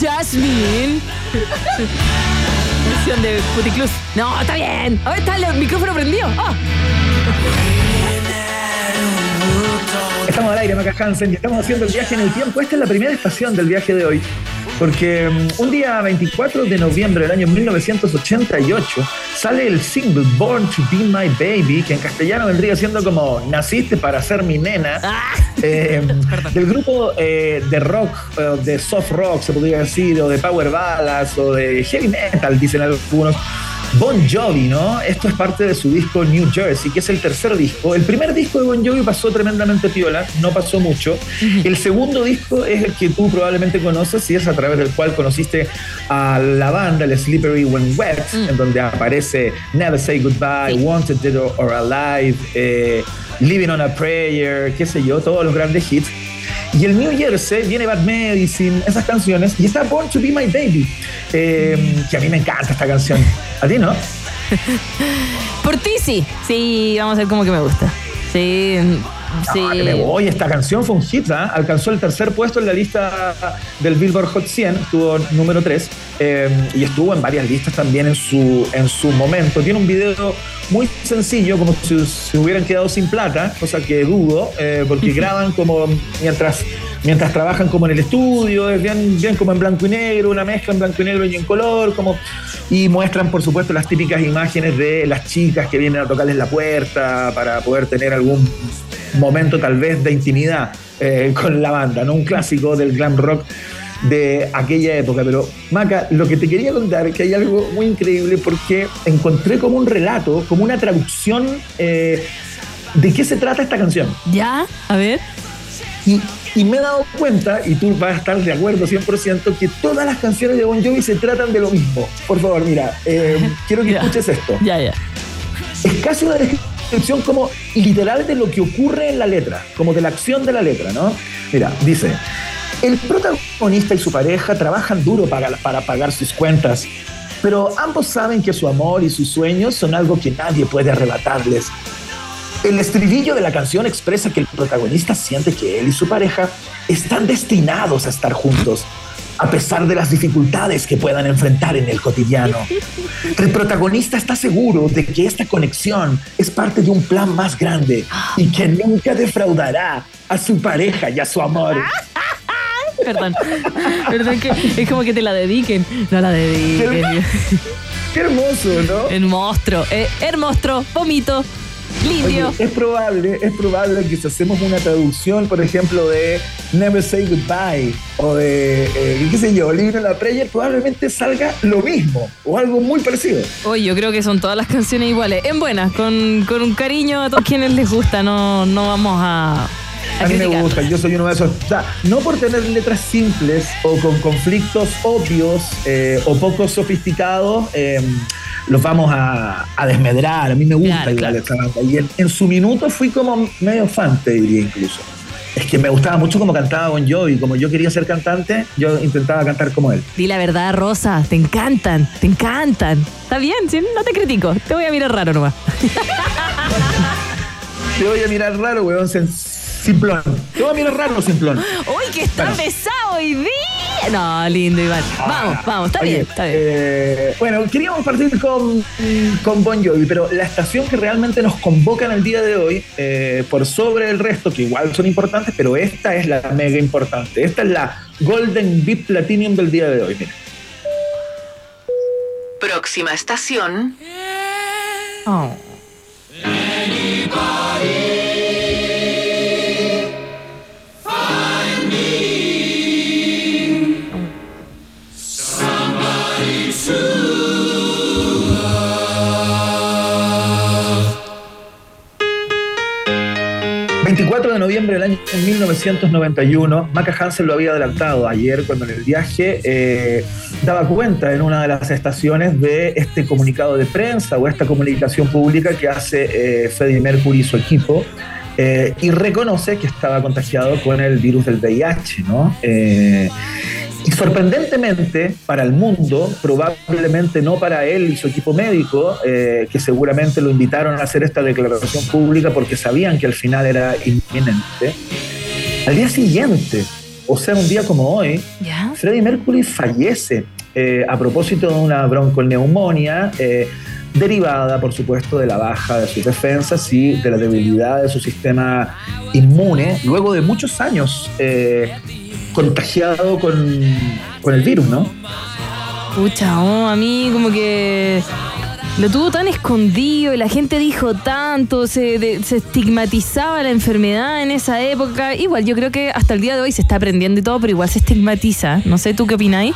Jasmine. Versión de Puticlus. No, está bien. Ahora está el micrófono prendido. Ah. Estamos al aire, Maca Hansen, y estamos haciendo el viaje en el tiempo. Esta es la primera estación del viaje de hoy. Porque mm, un día 24 de noviembre del año 1988 sale el single Born to Be My Baby, que en castellano vendría siendo como Naciste para ser mi nena, eh, del grupo eh, de rock, eh, de soft rock se podría decir, o de power ballads, o de heavy metal, dicen algunos. Bon Jovi, ¿no? Esto es parte de su disco New Jersey, que es el tercer disco. El primer disco de Bon Jovi pasó tremendamente piola, no pasó mucho. El segundo disco es el que tú probablemente conoces y es a través del cual conociste a la banda, el Slippery When Wet, en donde aparece Never Say Goodbye, Wanted Dead or Alive, eh, Living on a Prayer, qué sé yo, todos los grandes hits. Y el New Jersey viene Bad Medicine, esas canciones, y está Born to Be My Baby, eh, que a mí me encanta esta canción. ¿A ti no? Por ti sí. Sí, vamos a ver cómo que me gusta. Sí. Sí. Ah, me voy, esta canción fue un hit, ¿ah? alcanzó el tercer puesto en la lista del Billboard Hot 100, estuvo número 3 y estuvo en varias listas también en su, en su momento. Tiene un video muy sencillo, como si se hubieran quedado sin plata, cosa que dudo, eh, porque graban como mientras, mientras trabajan como en el estudio, es bien, bien como en blanco y negro, una mezcla en blanco y negro y en color, como, y muestran por supuesto las típicas imágenes de las chicas que vienen a tocarles la puerta para poder tener algún momento tal vez de intimidad eh, con la banda, ¿no? Un clásico del glam rock de aquella época. Pero, Maca, lo que te quería contar es que hay algo muy increíble porque encontré como un relato, como una traducción eh, de qué se trata esta canción. ¿Ya? A ver. Y, y me he dado cuenta, y tú vas a estar de acuerdo 100%, que todas las canciones de Bon Jovi se tratan de lo mismo. Por favor, mira, eh, quiero que Ya. escuches esto. Ya, ya. Es casi una descripción como literal de lo que ocurre en la letra, como de la acción de la letra, ¿no? Mira, dice, el protagonista y su pareja trabajan duro para, para pagar sus cuentas, pero ambos saben que su amor y sus sueños son algo que nadie puede arrebatarles. El estribillo de la canción expresa que el protagonista siente que él y su pareja están destinados a estar juntos, a pesar de las dificultades que puedan enfrentar en el cotidiano. El protagonista está seguro de que esta conexión es parte de un plan más grande y que nunca defraudará a su pareja y a su amor. Perdón. Perdón que es como que te la dediquen. No la dediquen. Qué hermoso, ¿no? El monstruo. Eh, hermoso. Vomito. Oye, es probable, es probable que si hacemos una traducción, por ejemplo, de Never Say Goodbye o de, eh, qué sé yo, on la Prayer, probablemente salga lo mismo o algo muy parecido. Oye, yo creo que son todas las canciones iguales. En buenas, con, con un cariño a todos quienes les gusta. No, no vamos a. A mí me gusta, yo soy uno de esos. O sea, no por tener letras simples o con conflictos obvios eh, o poco sofisticados, eh, los vamos a, a desmedrar. A mí me gusta igual esta banda. Y en, en su minuto fui como medio fan, te diría incluso. Es que me gustaba mucho como cantaba Bon Jovi. Como yo quería ser cantante, yo intentaba cantar como él. Di la verdad, Rosa. Te encantan. Te encantan. Está bien, ¿sí? no te critico. Te voy a mirar raro nomás. Te voy a mirar raro, weón, simplón. Te voy a mirar raro, simplón. ¡Uy, que está Bueno. pesado hoy día! No, lindo, Iván. Vamos, vamos. Está Oye, bien, está bien. eh, bueno, queríamos partir con, con Bon Jovi, pero la estación que realmente nos convoca en el día de hoy, eh, por sobre el resto, que igual son importantes, pero esta es la mega importante. Esta es la Golden Beat Platinum del día de hoy. Mira. Próxima estación. Oh. 24 de noviembre del año 1991, Maca Hansen lo había adelantado ayer cuando en el viaje eh, daba cuenta en una de las estaciones de este comunicado de prensa o esta comunicación pública que hace eh, Freddie Mercury y su equipo eh, y reconoce que estaba contagiado con el virus del VIH, ¿no? Eh, y sorprendentemente para el mundo, probablemente no para él y su equipo médico, eh, que seguramente lo invitaron a hacer esta declaración pública porque sabían que al final era inminente, al día siguiente, o sea, un día como hoy, Freddie Mercury fallece eh, a propósito de una bronconeumonía. eh, derivada, por supuesto, de la baja de sus defensas y de la debilidad de su sistema inmune, luego de muchos años eh, contagiado con, con el virus, ¿no? Pucha, oh, a mí como que lo tuvo tan escondido y la gente dijo tanto, se, de- se estigmatizaba la enfermedad en esa época. Igual, yo creo que hasta el día de hoy se está aprendiendo y todo, pero igual se estigmatiza. No sé, ¿tú qué opináis?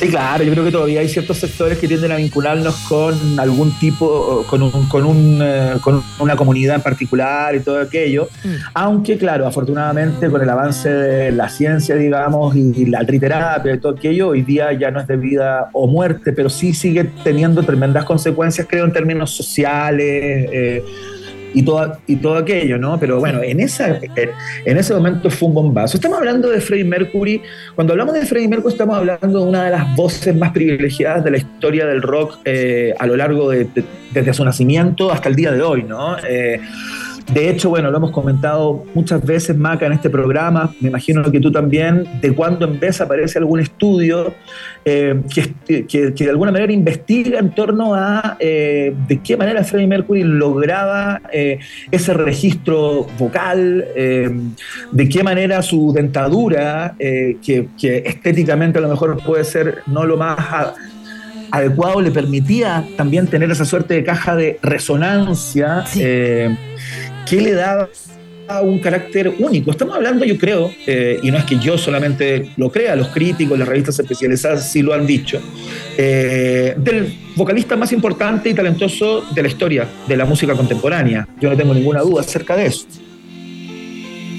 Sí, claro, yo creo que todavía hay ciertos sectores que tienden a vincularnos con algún tipo, con, un- con, un, eh, con una comunidad en particular y todo aquello. Aunque, claro, afortunadamente con el avance de la ciencia, digamos, y la triterapia y todo aquello, hoy día ya no es de vida o muerte, pero sí sigue teniendo tremendas consecuencias, creo, en términos sociales. eh, y todo, y todo aquello, ¿no? Pero bueno, en, esa, en ese momento fue un bombazo. Estamos hablando de Freddie Mercury. Cuando hablamos de Freddie Mercury, estamos hablando de una de las voces más privilegiadas de la historia del rock eh, a lo largo de, de- desde su nacimiento hasta el día de hoy, ¿no? Eh, de hecho, bueno, lo hemos comentado muchas veces, Maca, en este programa, me imagino que tú también, de cuando en vez aparece algún estudio eh, que, que- que de alguna manera investiga en torno a eh, de qué manera Freddie Mercury lograba eh, ese registro vocal, de qué manera su dentadura, que, que estéticamente a lo mejor puede ser no lo más... adecuado le permitía también tener esa suerte de caja de resonancia eh, que le daba un carácter único. Estamos hablando, yo creo, eh, y no es que yo solamente lo crea, los críticos, las revistas especializadas sí lo han dicho, eh, del vocalista más importante y talentoso de la historia de la música contemporánea. Yo no tengo ninguna duda acerca de eso.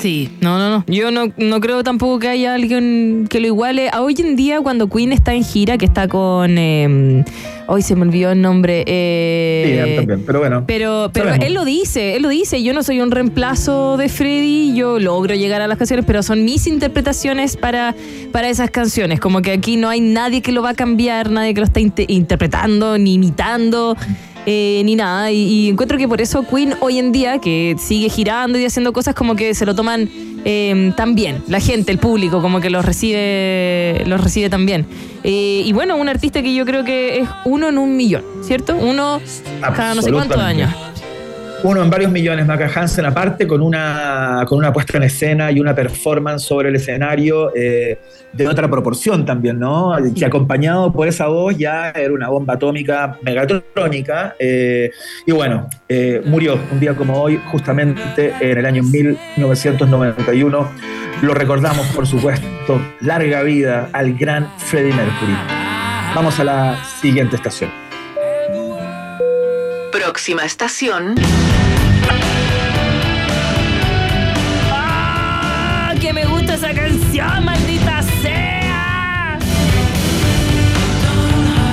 Sí, no, no, no. Yo no, no creo tampoco que haya alguien que lo iguale. A hoy en día, cuando Queen está en gira, que está con. eh, hoy se me olvidó el nombre. eh, Sí, también, pero bueno. Pero, pero sabemos. él lo dice, él lo dice, yo no soy un reemplazo de Freddy, yo logro llegar a las canciones, pero son mis interpretaciones para, para esas canciones. Como que aquí no hay nadie que lo va a cambiar, nadie que lo está inte- interpretando, ni imitando, eh, ni nada. Y, y encuentro que por eso Queen hoy en día, que sigue girando y haciendo cosas, como que se lo toman eh, tan bien. La gente, el público, como que los recibe, los recibe tan bien. Eh, y bueno, un artista que yo creo que es uno en un millón, ¿cierto? Uno cada no sé cuántos años. Uno en varios millones, Maca Hansen, aparte con una, con una puesta en escena y una performance sobre el escenario eh, de otra proporción también, ¿no? Que acompañado por esa voz ya era una bomba atómica megatrónica. eh, y bueno, eh, murió un día como hoy, justamente en el año 1991. Lo recordamos, por supuesto. Larga vida al gran Freddie Mercury. Vamos a la siguiente estación. Próxima estación. ¡Ah, que me gusta esa canción, maldita sea!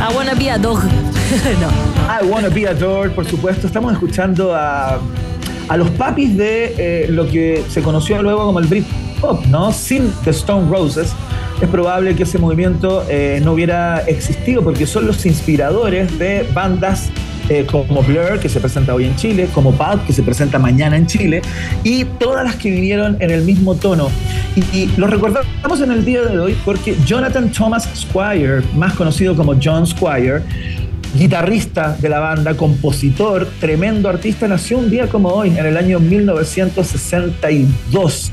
I wanna be a dog. no. I Wanna Be Adored, por supuesto. Estamos escuchando a, a los papis de eh, lo que se conoció luego como el Britpop, ¿no? Sin The Stone Roses. Es probable que ese movimiento eh, no hubiera existido porque son los inspiradores de bandas eh, como Blur, que se presenta hoy en Chile, como Pulp, que se presenta mañana en Chile, y todas las que vinieron en el mismo tono. Y, y lo recordamos en el día de hoy porque Jonathan Thomas Squire, más conocido como John Squire, guitarrista de la banda, compositor, tremendo artista, nació un día como hoy, en el año 1962.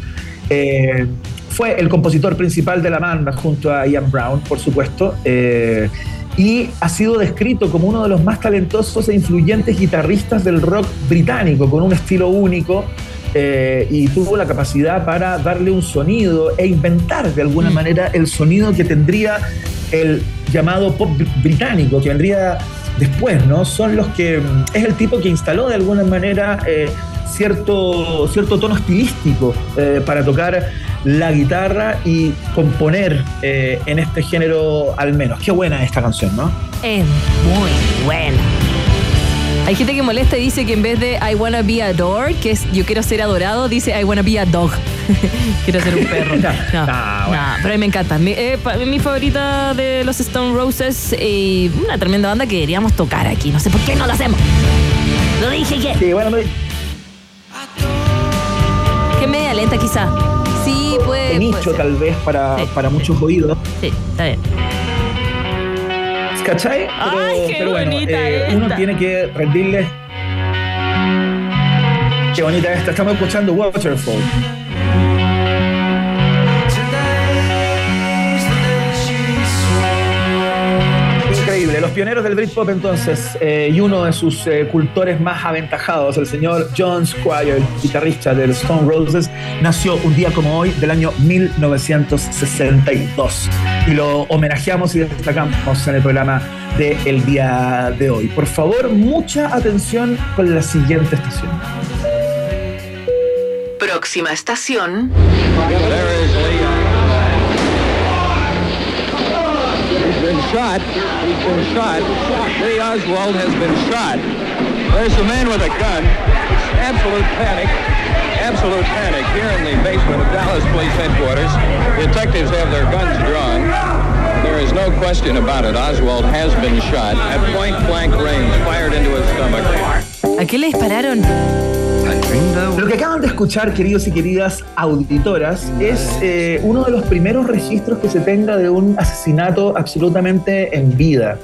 Eh, fue el compositor principal de la banda junto a Ian Brown, por supuesto, eh, y ha sido descrito como uno de los más talentosos e influyentes guitarristas del rock británico, con un estilo único. eh, y tuvo la capacidad para darle un sonido e inventar de alguna manera el sonido que tendría el llamado pop br- británico, que vendría después, ¿no? Son los que. mm, Es el tipo que instaló de alguna manera eh, cierto, cierto tono estilístico eh, para tocar la guitarra y componer eh, en este género al menos. Qué buena esta canción, ¿no? Es muy buena. Hay gente que molesta y dice que en vez de I wanna be adored, que es yo quiero ser adorado, dice I wanna be a dog. quiero ser un perro. No, no, pero a mí me encanta. Mi, eh, mi favorita de los Stone Roses y una tremenda banda que deberíamos tocar aquí. No sé por qué no lo hacemos. Lo dije que. Sí, bueno, Que media lenta quizá. De nicho tal vez para, Sí. para muchos oídos. Sí, está bien. ¿Cachai? Pero, Ay, qué pero bueno, bonita eh, esta. uno tiene que rendirle. Qué bonita esta. Estamos escuchando Waterfall. Pioneros del Britpop entonces, eh, y uno de sus eh, cultores más aventajados, el señor John Squire, guitarrista de los Stone Roses, nació un día como hoy del año 1962 y lo homenajeamos y destacamos en el programa del día de hoy. Por favor, mucha atención con la siguiente estación. Próxima estación. Shot. He's been shot. Lee Oswald has been shot. There's a man with a gun. Absolute panic. Absolute panic here in the basement of Dallas Police Headquarters. Detectives have their guns drawn. There is no question about it. Oswald has been shot at point blank range, fired into his stomach. ¿A qué le dispararon? Lo que acaban de escuchar, queridos y queridas auditoras, es eh, uno de los primeros registros que se tenga de un asesinato absolutamente en vida,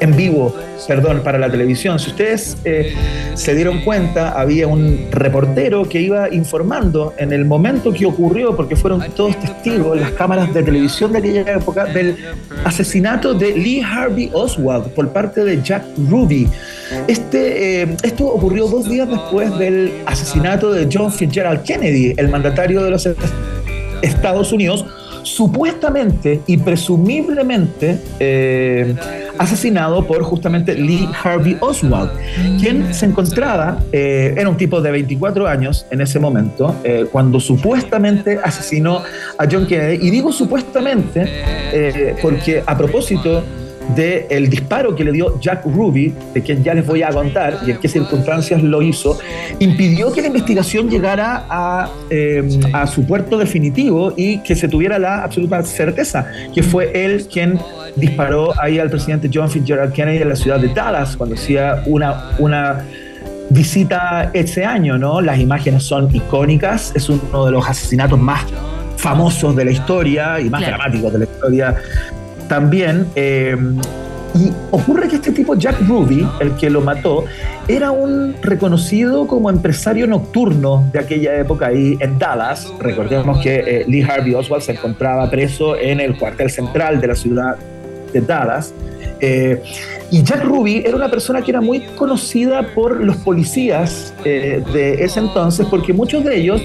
en vivo, perdón, para la televisión. Si ustedes eh, se dieron cuenta, había un reportero que iba informando en el momento que ocurrió, porque fueron todos testigos, las cámaras de televisión de aquella época, del asesinato de Lee Harvey Oswald por parte de Jack Ruby. Este, eh, esto ocurrió dos días después del asesinato de John Fitzgerald Kennedy, el mandatario de los est- Estados Unidos, supuestamente y presumiblemente eh, asesinado por justamente Lee Harvey Oswald, quien se encontraba, eh, era un tipo de 24 años en ese momento, cuando supuestamente asesinó a John Kennedy. Y digo supuestamente porque a propósito del disparo que le dio Jack Ruby, de quien ya les voy a contar y en qué circunstancias lo hizo, impidió que la investigación llegara a, eh, a su puerto definitivo y que se tuviera la absoluta certeza que fue él quien disparó ahí al presidente John Fitzgerald Kennedy en la ciudad de Dallas cuando hacía una, una visita ese año, ¿no? Las imágenes son icónicas, es uno de los asesinatos más famosos de la historia y más Claro. dramáticos de la historia también. eh, y ocurre que este tipo, Jack Ruby, el que lo mató, era un reconocido como empresario nocturno de aquella época ahí en Dallas. Recordemos que eh, Lee Harvey Oswald se encontraba preso en el cuartel central de la ciudad de Dallas. Eh, y Jack Ruby era una persona que era muy conocida por los policías eh, de ese entonces, porque muchos de ellos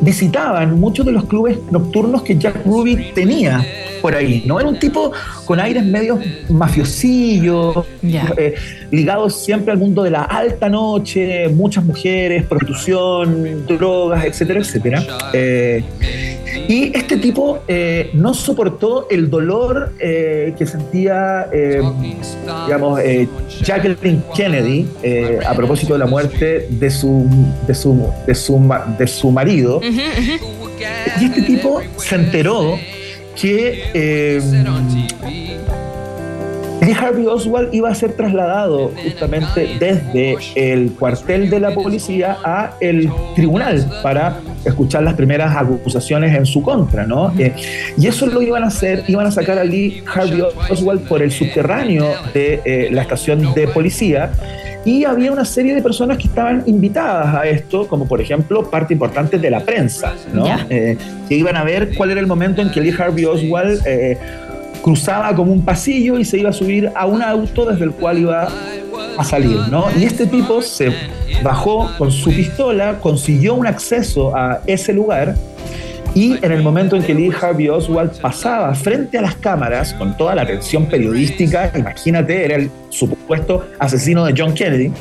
visitaban muchos de los clubes nocturnos que Jack Ruby tenía por ahí, ¿no? Era un tipo con aires medios mafiosillos, eh, ligados siempre al mundo de la alta noche, muchas mujeres, prostitución, drogas, etcétera, etcétera. Eh, y este tipo eh, no soportó el dolor eh, que sentía, eh, digamos, Jacqueline Kennedy a propósito de la muerte de su, de su, de su, de su marido. Y este tipo se enteró que Lee Harvey Oswald iba a ser trasladado justamente desde el cuartel de la policía a el tribunal para escuchar las primeras acusaciones en su contra, ¿no? Eh, y eso lo iban a hacer, iban a sacar a Lee Harvey Oswald por el subterráneo de eh, la estación de policía. Y había una serie de personas que estaban invitadas a esto, como por ejemplo parte importante de la prensa, ¿no? Eh, que iban a ver cuál era el momento en que Lee Harvey Oswald eh, cruzaba como un pasillo y se iba a subir a un auto desde el cual iba a salir, ¿no? Y este tipo se bajó con su pistola, consiguió un acceso a ese lugar Y en el momento en que Lee Harvey Oswald pasaba frente a las cámaras con toda la atención periodística, imagínate, era el supuesto asesino de John Kennedy,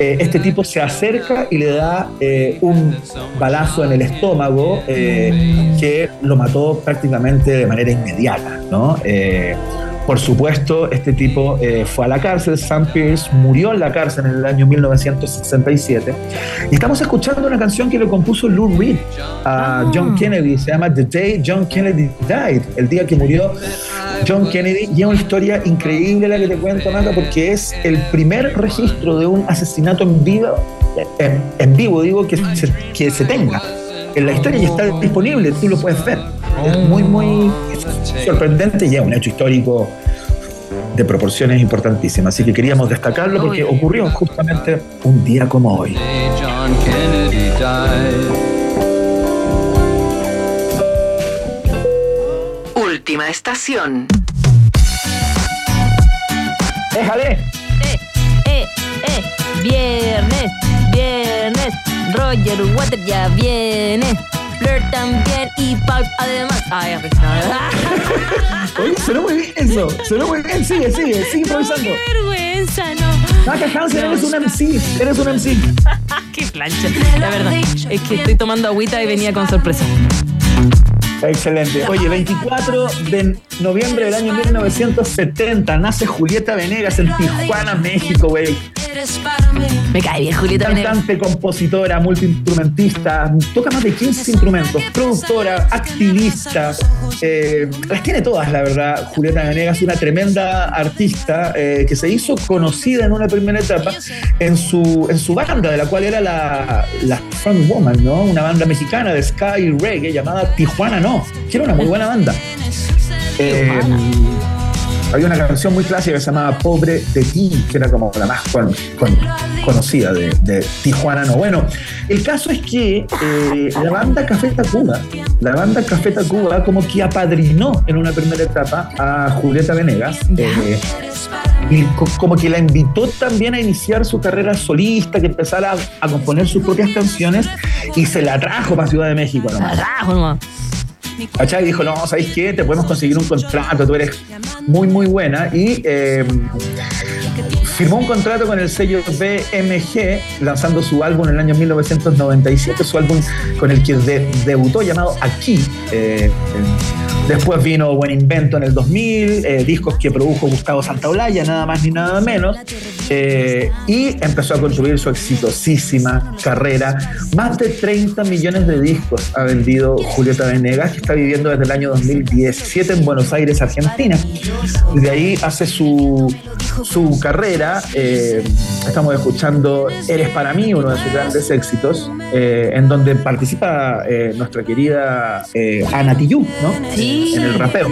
eh, este tipo se acerca y le da eh, un balazo en el estómago eh, que lo mató prácticamente de manera inmediata, ¿no? Por supuesto, este tipo eh, fue a la cárcel, Sam Pierce murió en la cárcel en el año 1967. Y estamos escuchando una canción que le compuso Lou Reed a John Kennedy, se llama The Day John Kennedy Died, el día que murió John Kennedy. Y es una historia increíble la que te cuento, Nata, porque es el primer registro de un asesinato en vivo, en, en vivo digo, que se, que se tenga. En la historia ya está disponible, tú lo puedes ver. Es muy, muy sorprendente y es un hecho histórico de proporciones importantísimas. Así que queríamos destacarlo porque ocurrió justamente un día como hoy. Última estación. ¡Déjale! Eh, eh, eh. Viernes, viernes. Roger Water ya viene. Fleur también y Paul además. Ay, ya. Oye, sonó muy bien eso. Sonó muy bien. Sigue, sigue, sigue improvisando. Qué vergüenza, no. Maca Hansen, eres un MC. Eres un MC. Qué plancha. La verdad, es que estoy tomando agüita y venía con sorpresa. Excelente. Oye, 24 de noviembre del año 1970 nace Julieta Venegas en Tijuana, México, güey. Me cae bien Julieta Venegas. Cantante, compositora, multiinstrumentista, toca más de 15 instrumentos, productora, activista, eh, las tiene todas, la verdad. Julieta Venegas, una tremenda artista eh, que se hizo conocida en una primera etapa en su, en su banda, de la cual era la, la frontwoman, ¿no? Una banda mexicana de ska y reggae llamada Tijuana No, que era una muy buena banda. Eh, había una canción muy clásica que se llamaba Pobre de ti, que era como la más con- con- conocida de, de Tijuana No. Bueno, el caso es que eh, la banda Café Tacuba, la banda Café Tacuba como que apadrinó en una primera etapa a Julieta Venegas. eh, y co- como que la invitó también a iniciar su carrera solista, que empezara a, a componer sus propias canciones y se la trajo para Ciudad de México. nomás. Carajo, nomás. ¿Cachai? Dijo, no, ¿sabéis qué? Te podemos conseguir un contrato, tú eres muy, muy buena. Y eh, firmó un contrato con el sello BMG, lanzando su álbum en el año 1997, su álbum con el que de- debutó llamado Aquí. Eh, después vino Buen Invento en el 2000, eh, discos que produjo Gustavo Santaolalla, nada más ni nada menos. Eh, y empezó a construir su exitosísima carrera. Más de 30 millones de discos ha vendido Julieta Venegas, que está viviendo desde el año 2017 en Buenos Aires, Argentina. De ahí hace su, su carrera. Eh, estamos escuchando Eres para mí, uno de sus grandes éxitos, eh, en donde participa eh, nuestra querida Ana Tijoux, ¿no? Sí. En el rapeo.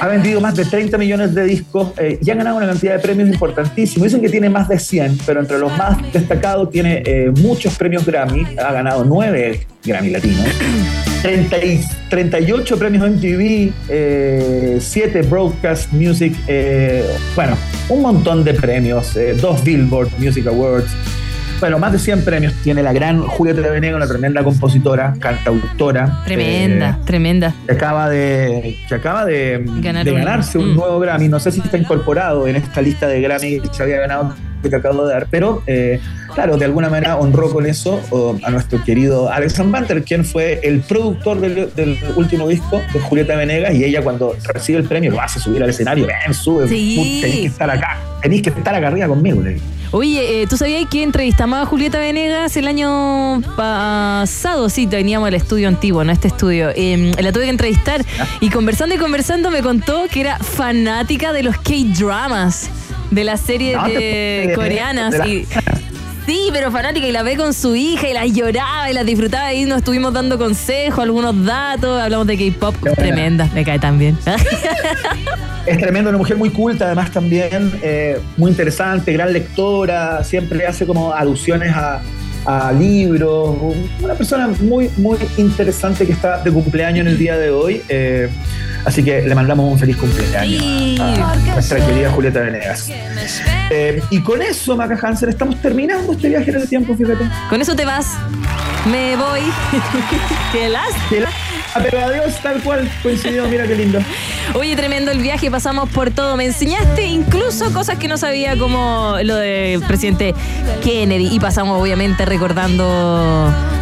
Ha vendido más de 30 millones de discos eh, y ha ganado una cantidad de premios importantísimos. Dicen que tiene más de 100, pero entre los más destacados tiene eh, muchos premios Grammy. Ha ganado 9 Grammy Latinos, 30 y- 38 premios MTV, 7 Broadcast Music, eh, bueno, un montón de premios, eh, dos Billboard Music Awards. Bueno, más de 100 premios tiene la gran Julieta Venegas, una tremenda compositora, cantautora. Tremenda, eh, tremenda. que acaba de, que acaba de, Ganar de un- ganarse un mm. nuevo Grammy. No sé si está incorporado en esta lista de Grammy que se había ganado que acabo de dar, pero eh, claro, de alguna manera honró con eso a nuestro querido Alexander Banter, quien fue el productor del, del último disco de Julieta Venegas y ella cuando recibe el premio lo hace subir al escenario, ven, sube, Sí. tenéis que estar acá, tenéis que estar acá arriba conmigo. le. Oye, eh, ¿tú sabías que entrevistamos a Julieta Venegas el año pasado? Sí, teníamos el estudio antiguo, no este estudio. Eh, la tuve que entrevistar y conversando y conversando me contó que era fanática de los K-dramas, de las series No de- coreanas. de y- Sí, pero fanática y la ve con su hija y las lloraba y las disfrutaba y nos estuvimos dando consejos, algunos datos, hablamos de K-pop, tremenda, me cae también. Es tremendo, una mujer muy culta, además también eh, muy interesante, gran lectora, siempre hace como alusiones a, a libros, una persona muy, muy interesante que está de cumpleaños en el día de hoy. eh, así que le mandamos un feliz cumpleaños a nuestra querida Julieta Venegas. Eh, y con eso, Maca Hansen, estamos terminando este viaje en el tiempo, fíjate. Con eso te vas. Me voy. Qué lástima. Pero adiós, tal cual coincidió, mira qué lindo. Oye, tremendo el viaje, pasamos por todo. Me enseñaste incluso cosas que no sabía, como lo del presidente Kennedy. Y pasamos, obviamente, recordando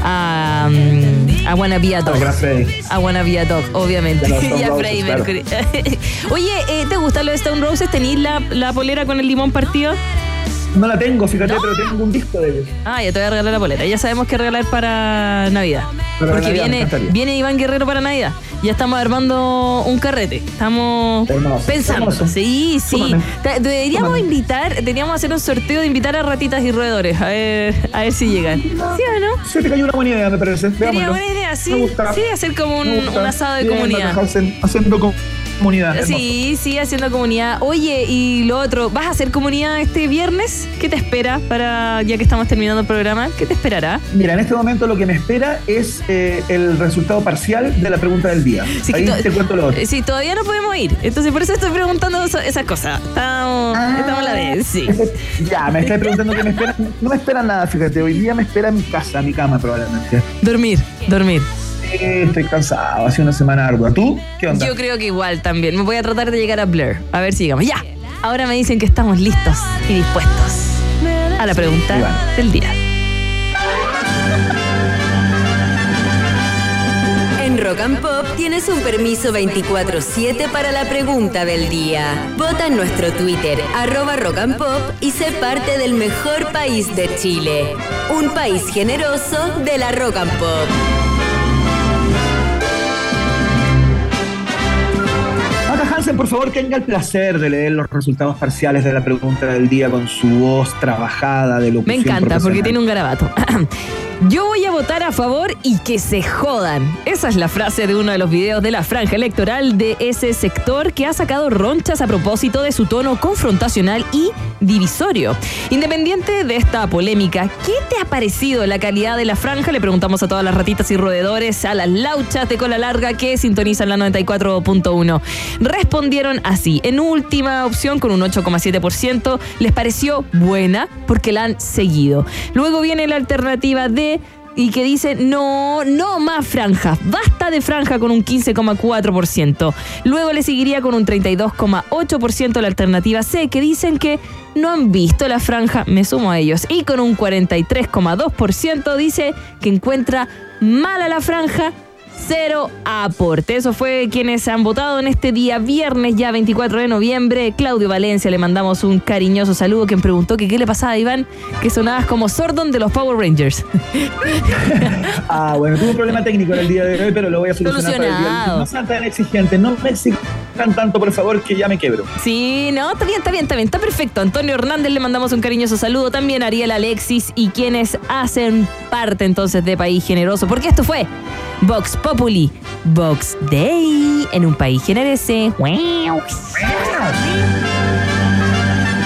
a, mm, a Wanna Be a Dog. Gran Freddy. A Wanna Be a Dog, obviamente. Y a Freddie. Mercury. Oye, eh, ¿te gusta lo de Stone Roses? ¿Tenís la, la polera con el limón partido? No la tengo, fíjate, pero tengo un disco de ellos. Ah, ya te voy a regalar la polera. Ya sabemos qué regalar para Navidad. Para Porque Navidad, viene, viene Iván Guerrero para Navidad. Ya estamos armando un carrete. Estamos Hermoso, pensando. hermoso. Sí, sí. Súmame. Deberíamos Súmame. invitar, deberíamos hacer un sorteo de invitar a ratitas y roedores. A ver, a ver si llegan. ¿Sí o no? Se te cayó una buena idea, me parece. Sería buena idea, sí. Me gusta. Sí, hacer como un, asado de Bien, comunidad. Haciendo com- comunidad. hermoso. Sí, sí, haciendo comunidad. Oye, y lo otro, ¿vas a hacer comunidad este viernes? ¿Qué te espera para, ya que estamos terminando el programa? ¿Qué te esperará? Mira, en este momento lo que me espera es eh, el resultado parcial de la pregunta del día. Sí, Ahí te cuento lo otro. eh, Sí, todavía no podemos ir. Entonces, por eso estoy preguntando esas cosas. Estamos, Ah. estamos a la vez, sí. Ya, me estás preguntando qué me espera. No me espera nada, fíjate. Hoy día me espera mi casa, mi cama probablemente. Dormir, dormir. Eh, estoy cansado, ha sido una semana ardua. ¿Tú? ¿Qué onda? Yo creo que igual también. Me voy a tratar de llegar a Blair. A ver si llegamos. Ya. Ahora me dicen que estamos listos y dispuestos a la pregunta Iván. del día. En Rock and Pop tienes un permiso 24-7 para la pregunta del día. Vota en nuestro Twitter, arroba Rock and Pop, y sé parte del mejor país de Chile. Un país generoso de la Rock and Pop. Hansen, por favor, tenga el placer de leer los resultados parciales de la pregunta del día con su voz trabajada de Me locución encanta porque tiene un garabato. Yo voy a votar a favor y que se jodan. Esa es la frase de uno de los videos de la franja electoral de ese sector que ha sacado ronchas a propósito de su tono confrontacional y divisorio. Independiente de esta polémica, ¿qué te ha parecido la calidad de la franja? Le preguntamos a todas las ratitas y roedores, a las lauchas de cola larga que sintonizan la 94.1. Respondieron así. En última opción, con un 8,7%, les pareció buena porque la han seguido. Luego viene la alternativa D y que dice no, no más franjas, basta de franja con un 15,4%. Luego le seguiría con un 32,8% la alternativa C que dicen que no han visto la franja, me sumo a ellos. Y con un 43,2% dice que encuentra mala la franja. Cero aporte. Eso fue quienes han votado en este día viernes, ya 24 de noviembre. Claudio Valencia, le mandamos un cariñoso saludo. Quien preguntó que qué le pasaba a Iván, que sonabas como Sordon de los Power Rangers. Ah, bueno, tuve un problema técnico en el día de hoy, pero lo voy a solucionar Solucionado. No sean tan exigentes, no me exijan tanto, por favor, que ya me quebro. Sí, no, está bien, está bien, está bien, está perfecto. Antonio Hernández le mandamos un cariñoso saludo. También Ariel Alexis y quienes hacen parte entonces de País Generoso. Porque esto fue Vox Populi, Vox Day en un país generese.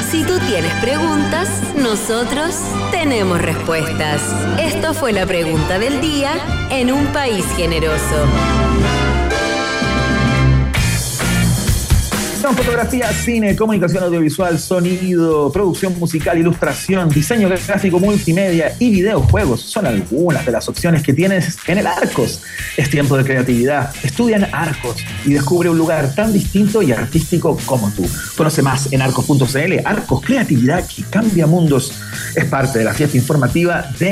Si tú tienes preguntas, nosotros tenemos respuestas. Esto fue la pregunta del día en un país generoso. Fotografía, cine, comunicación audiovisual, sonido, producción musical, ilustración, diseño gráfico, multimedia y videojuegos. Son algunas de las opciones que tienes en el Arcos. Es tiempo de creatividad. Estudia en Arcos y descubre un lugar tan distinto y artístico como tú. Conoce más en arcos.cl. Arcos, creatividad que cambia mundos. Es parte de la fiesta informativa de